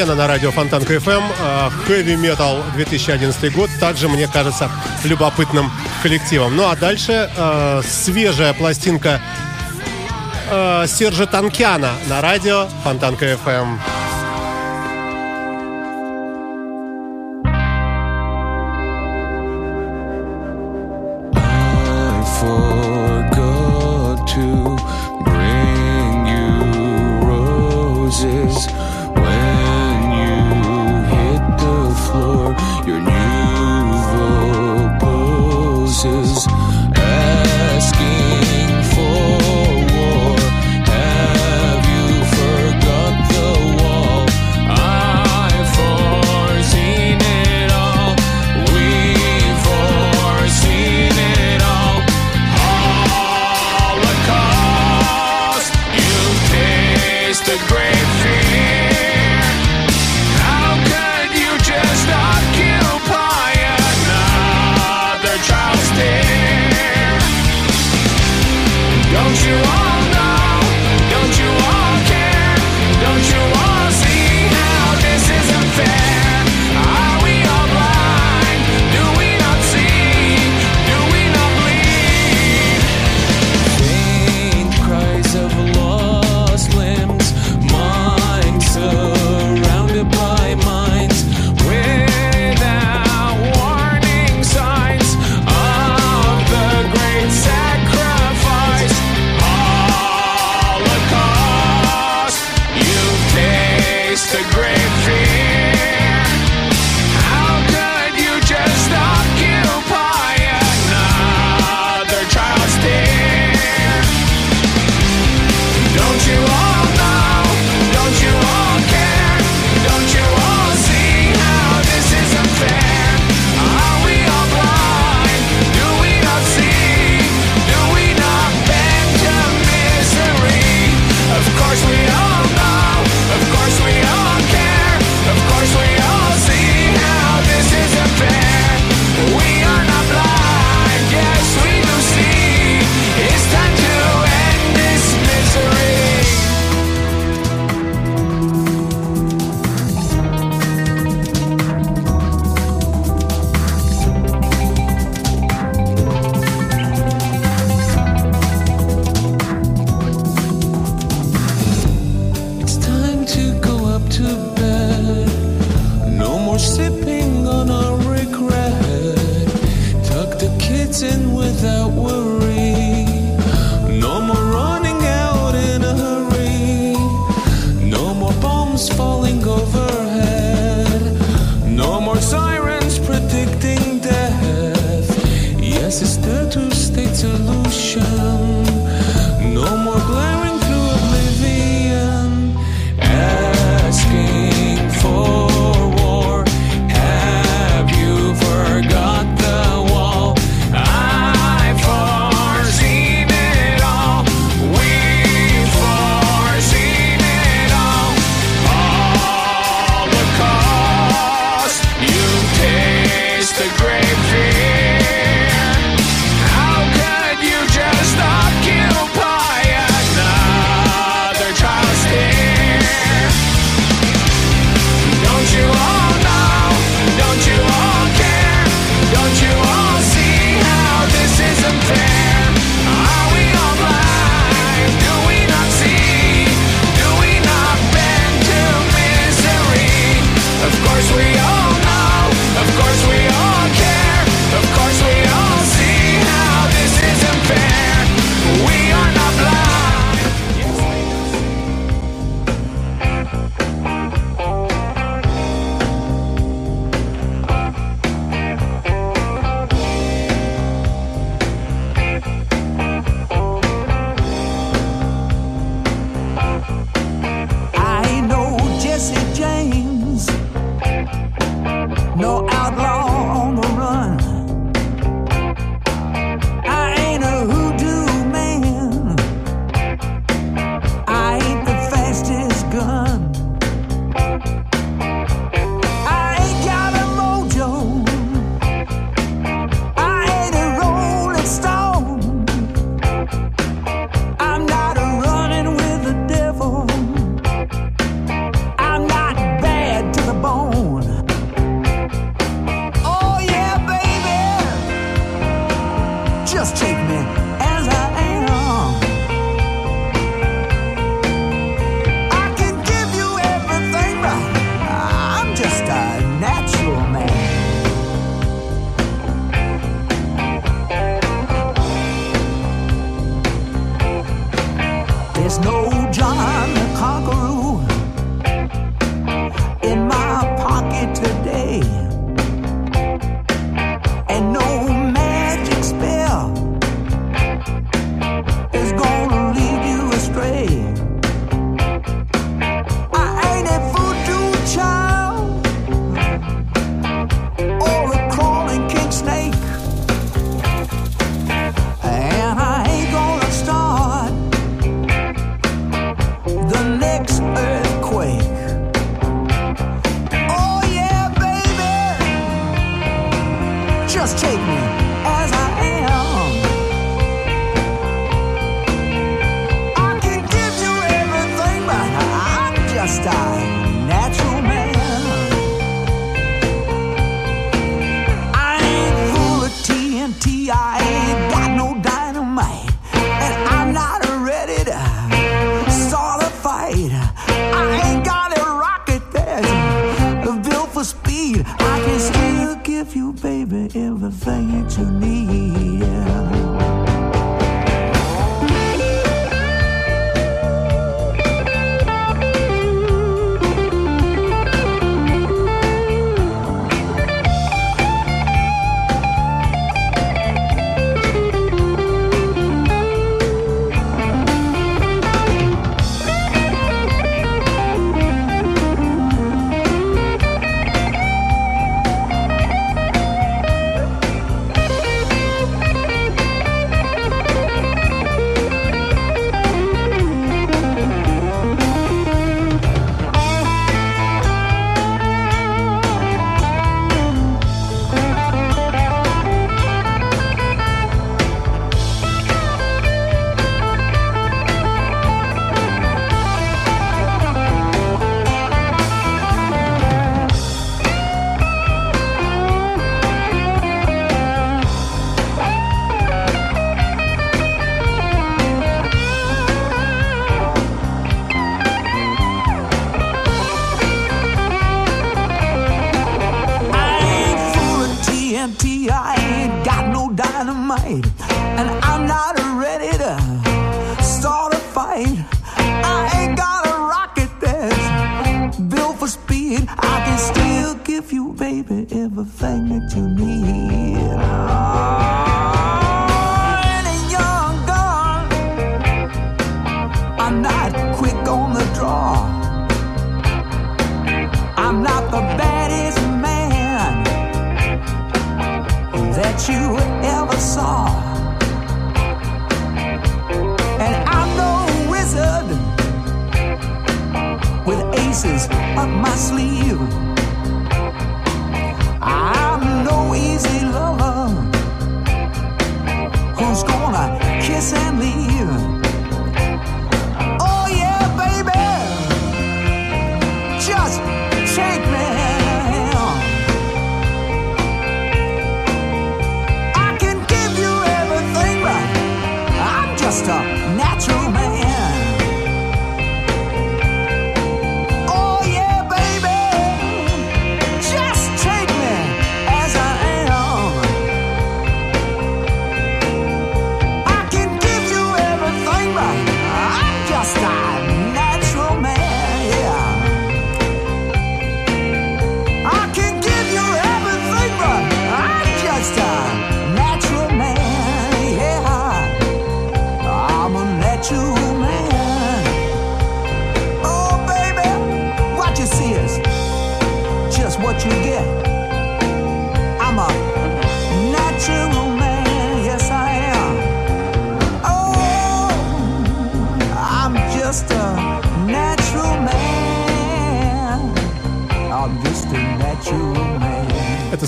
Смена на радио Фонтанка ФМ. Э, Heavy Metal 2011 год. Также, мне кажется, любопытным коллективом. Ну а дальше э, свежая пластинка э, Сержа Танкяна на радио
Фонтанка
ФМ.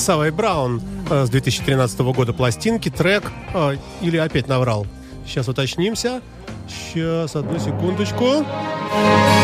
Савой Браун э, с 2013 года пластинки, трек э, или опять наврал. Сейчас уточнимся. Сейчас, одну секундочку. Секундочку.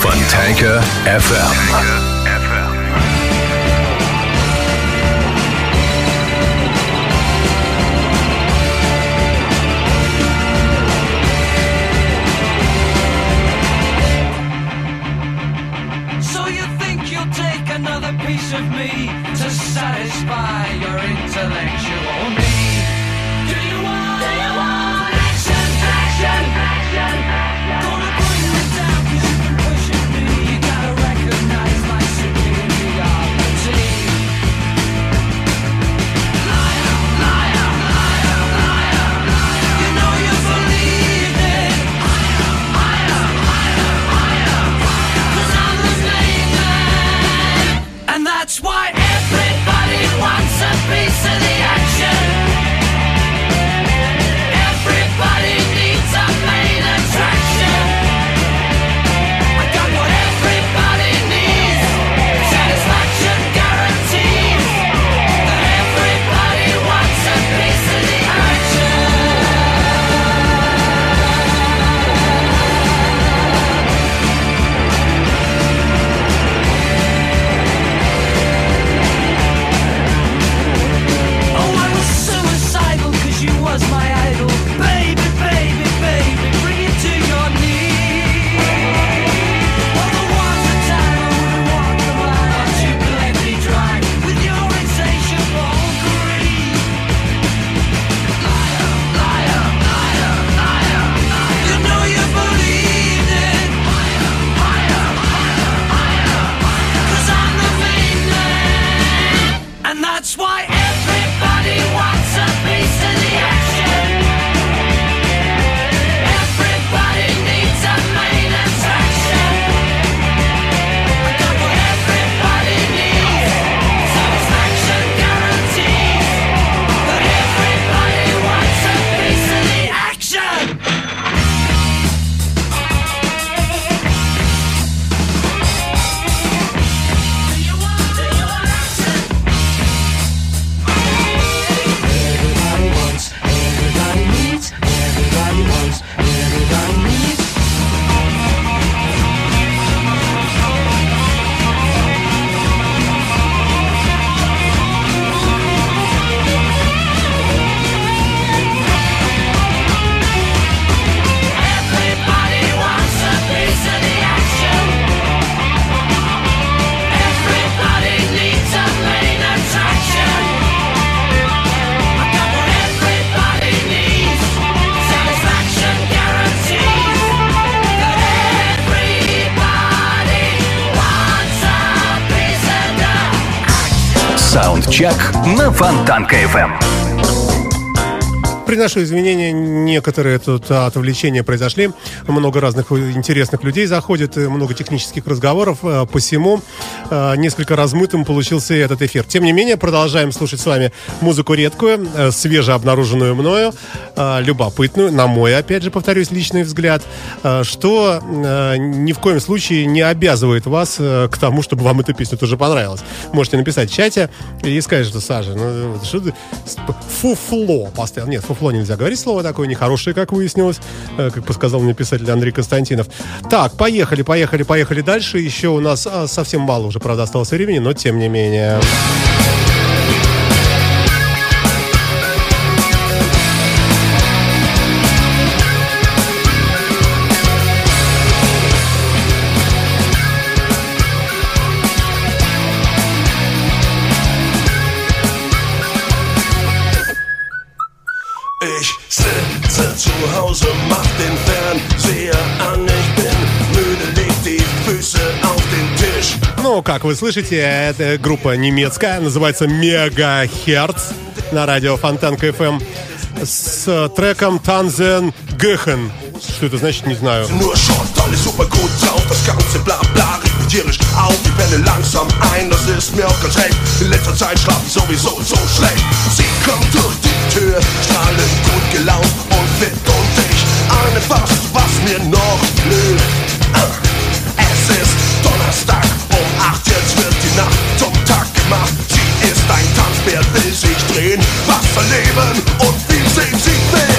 von Tanker FM.
Фонтанка FM.
Приношу извинения, некоторые тут отвлечения произошли. Много разных интересных людей заходит, много технических разговоров. Э, Посему э, несколько размытым получился этот эфир. Тем не менее, продолжаем слушать с вами музыку редкую, э, свежеобнаруженную мною, э, любопытную, на мой, опять же, повторюсь, личный взгляд, э, что ни в коем случае не обязывает вас к тому, чтобы вам эта песня тоже понравилась. Можете написать в чате и сказать, что Саша, ну что ты фуфло поставил. Нет, фуфло нельзя говорить слово такое нехорошее, как выяснилось, как подсказал мне писатель Андрей Константинов. Так, поехали, поехали, поехали дальше. Еще у нас совсем мало уже, правда, осталось времени, но тем не менее. Как вы слышите, это группа немецкая, называется Мегахерц на радио Фонтанка FM с треком Танзен Гехен. Что это значит, не знаю.
Tierisch auf. Ich penne langsam ein, das ist mir auch ganz recht. In letzter Zeit schlaf ich sowieso so schlecht. Sie kommt durch die Tür, strahlend gut gelaunt und fit und ich ahne fast, was mir noch blüht. Ah, sich drehen, was erleben und viel sehen sie will.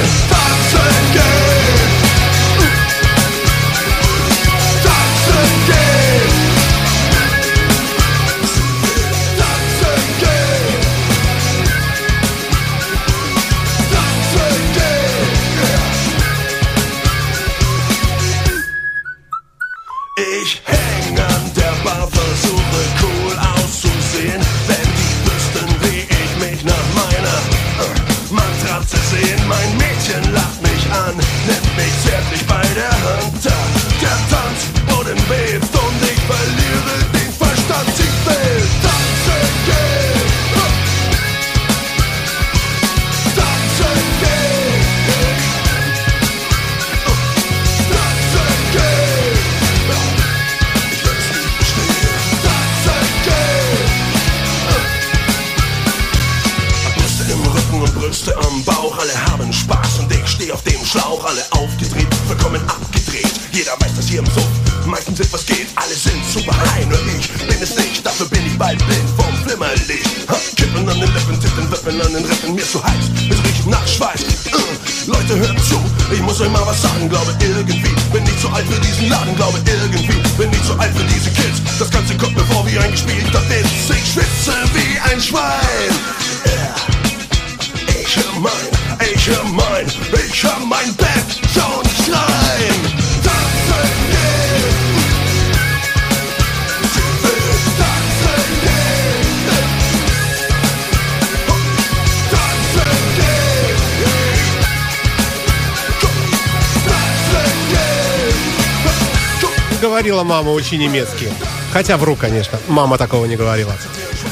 Говорила мама, учи немецкий. Хотя вру, конечно. Мама такого не говорила.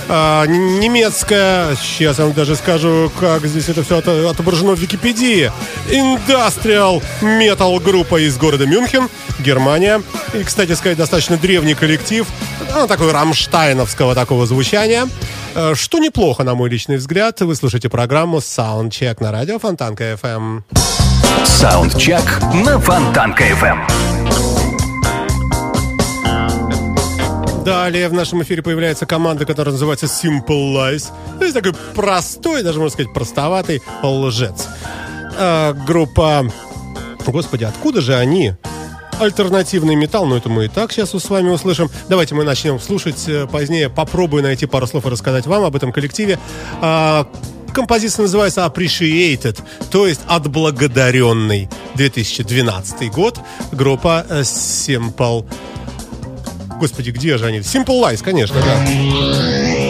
А, немецкая, сейчас я вам даже скажу, как здесь это все отображено в Википедии. Индастриал метал группа из города Мюнхен, Германия. И, кстати сказать, достаточно древний коллектив. Ну, такой рамштайновского такого звучания. Э, Что неплохо, на мой личный взгляд. Вы слушаете программу Soundcheck на радио Фонтанка FM.
Саундчек на Фонтанка FM.
Далее в нашем эфире появляется команда, которая называется Simple Lies. То есть такой простой, даже можно сказать простоватый лжец. А, группа... Господи, откуда же они? Альтернативный металл, но это мы и так сейчас с вами услышим. Давайте мы начнем слушать э, позднее. Попробую найти пару слов и рассказать вам об этом коллективе. А, Композиция называется Appreciated, то есть отблагодаренный. 2012 год. Группа э, Simple Господи, где же они? Simple Lies, конечно, да.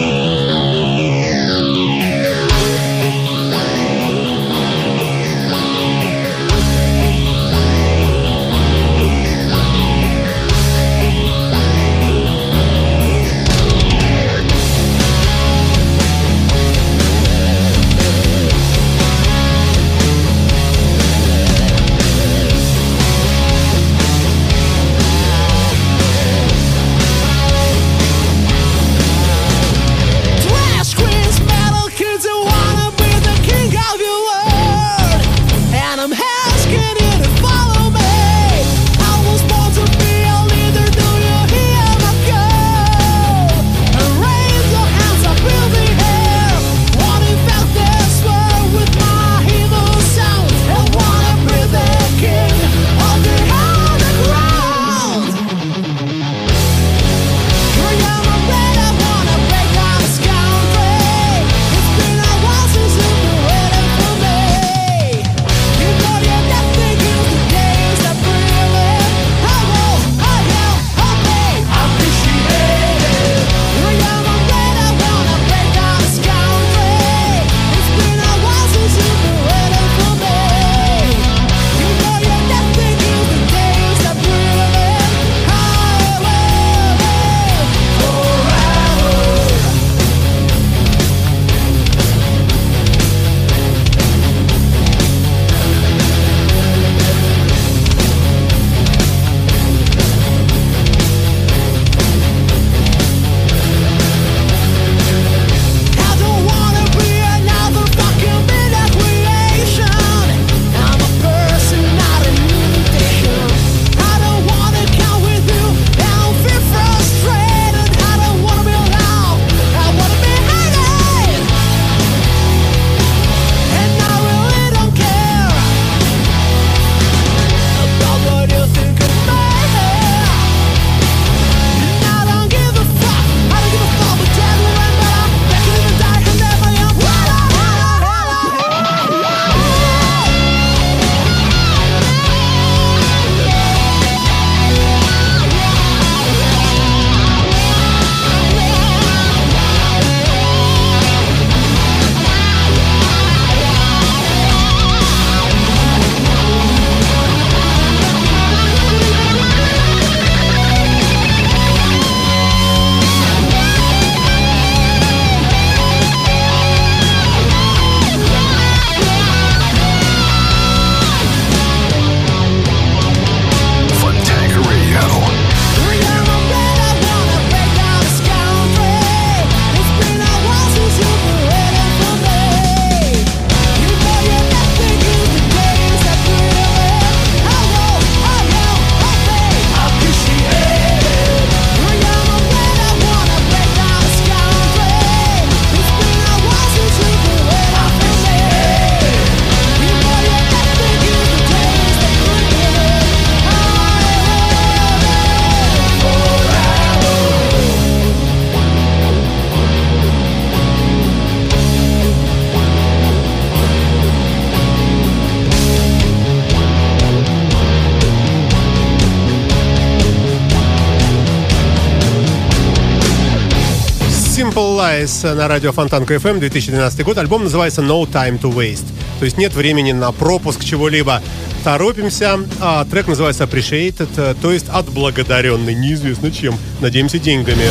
Simple Lies на радио Фонтанка FM 2012 год. Альбом называется No Time to Waste. То есть нет времени на пропуск чего-либо. Торопимся. А трек называется Appreciated, э, то есть отблагодаренный. Неизвестно чем. Надеемся, деньгами.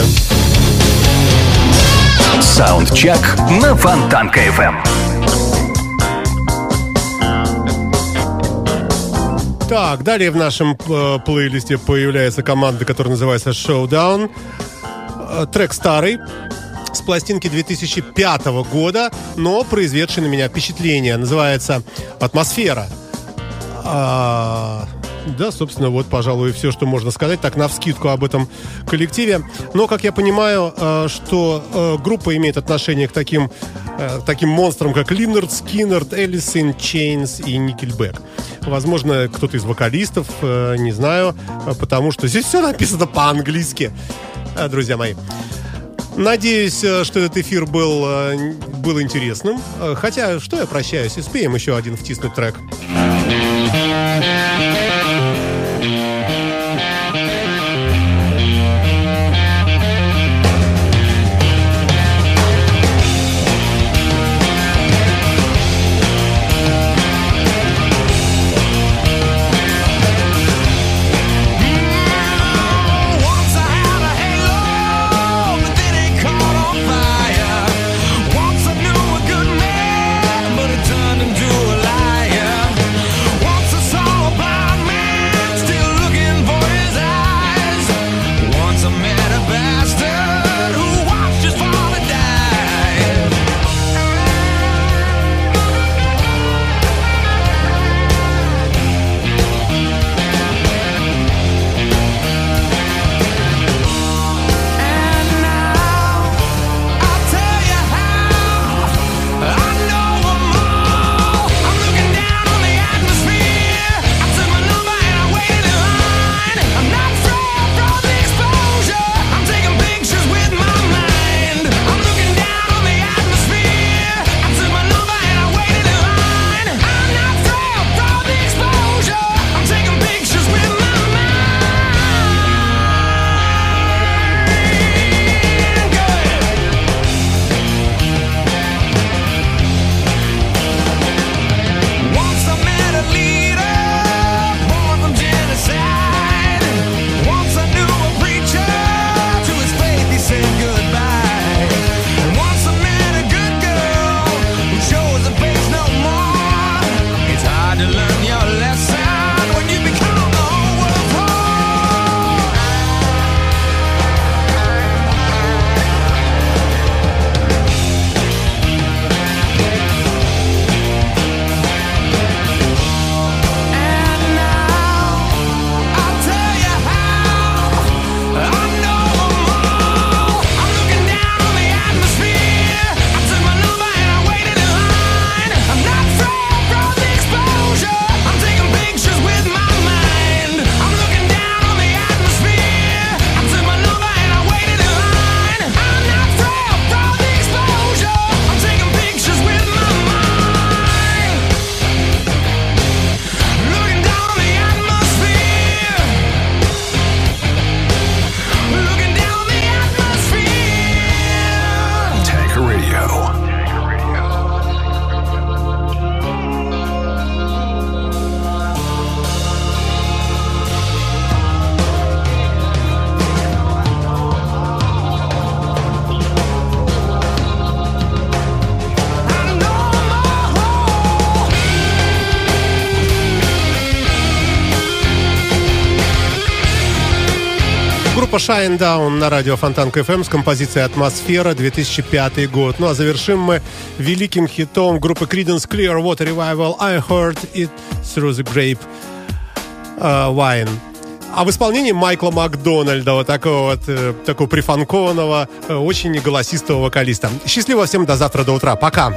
Саундчек на Фонтанка FM.
Так, далее в нашем э, плейлисте появляется команда, которая называется Showdown. Э, трек старый, пластинки 2005 года, но произведший на меня впечатление. Называется «Атмосфера». А, да, собственно, вот, пожалуй, все, что можно сказать, так, на вскидку об этом коллективе. Но, как я понимаю, э, что э, группа имеет отношение к таким, э, таким монстрам, как Lynyrd Skynyrd, Alice in Chains и Nickelback. Возможно, кто-то из вокалистов, не знаю, потому что здесь все написано по-английски, друзья мои. Надеюсь, э, что этот эфир был, э, был интересным. Э, Хотя, что я прощаюсь, успеем еще один втиснуть трек.
Once
Shine Down на радио Фонтанка FM с композицией «Атмосфера» 2005 год. Ну а завершим мы великим хитом группы Creedence Clearwater Revival «I Heard It Through the Grape uh, Wine». А в исполнении Майкла Макдональда, вот такого вот, э, такого прифанкованного, э, очень голосистого вокалиста. Счастливо всем, до завтра, до утра. Пока.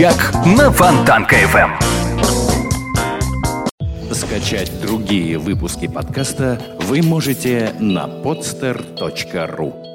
Саундчек на Фонтанка FM.
Скачать другие выпуски подкаста вы можете на podster.ru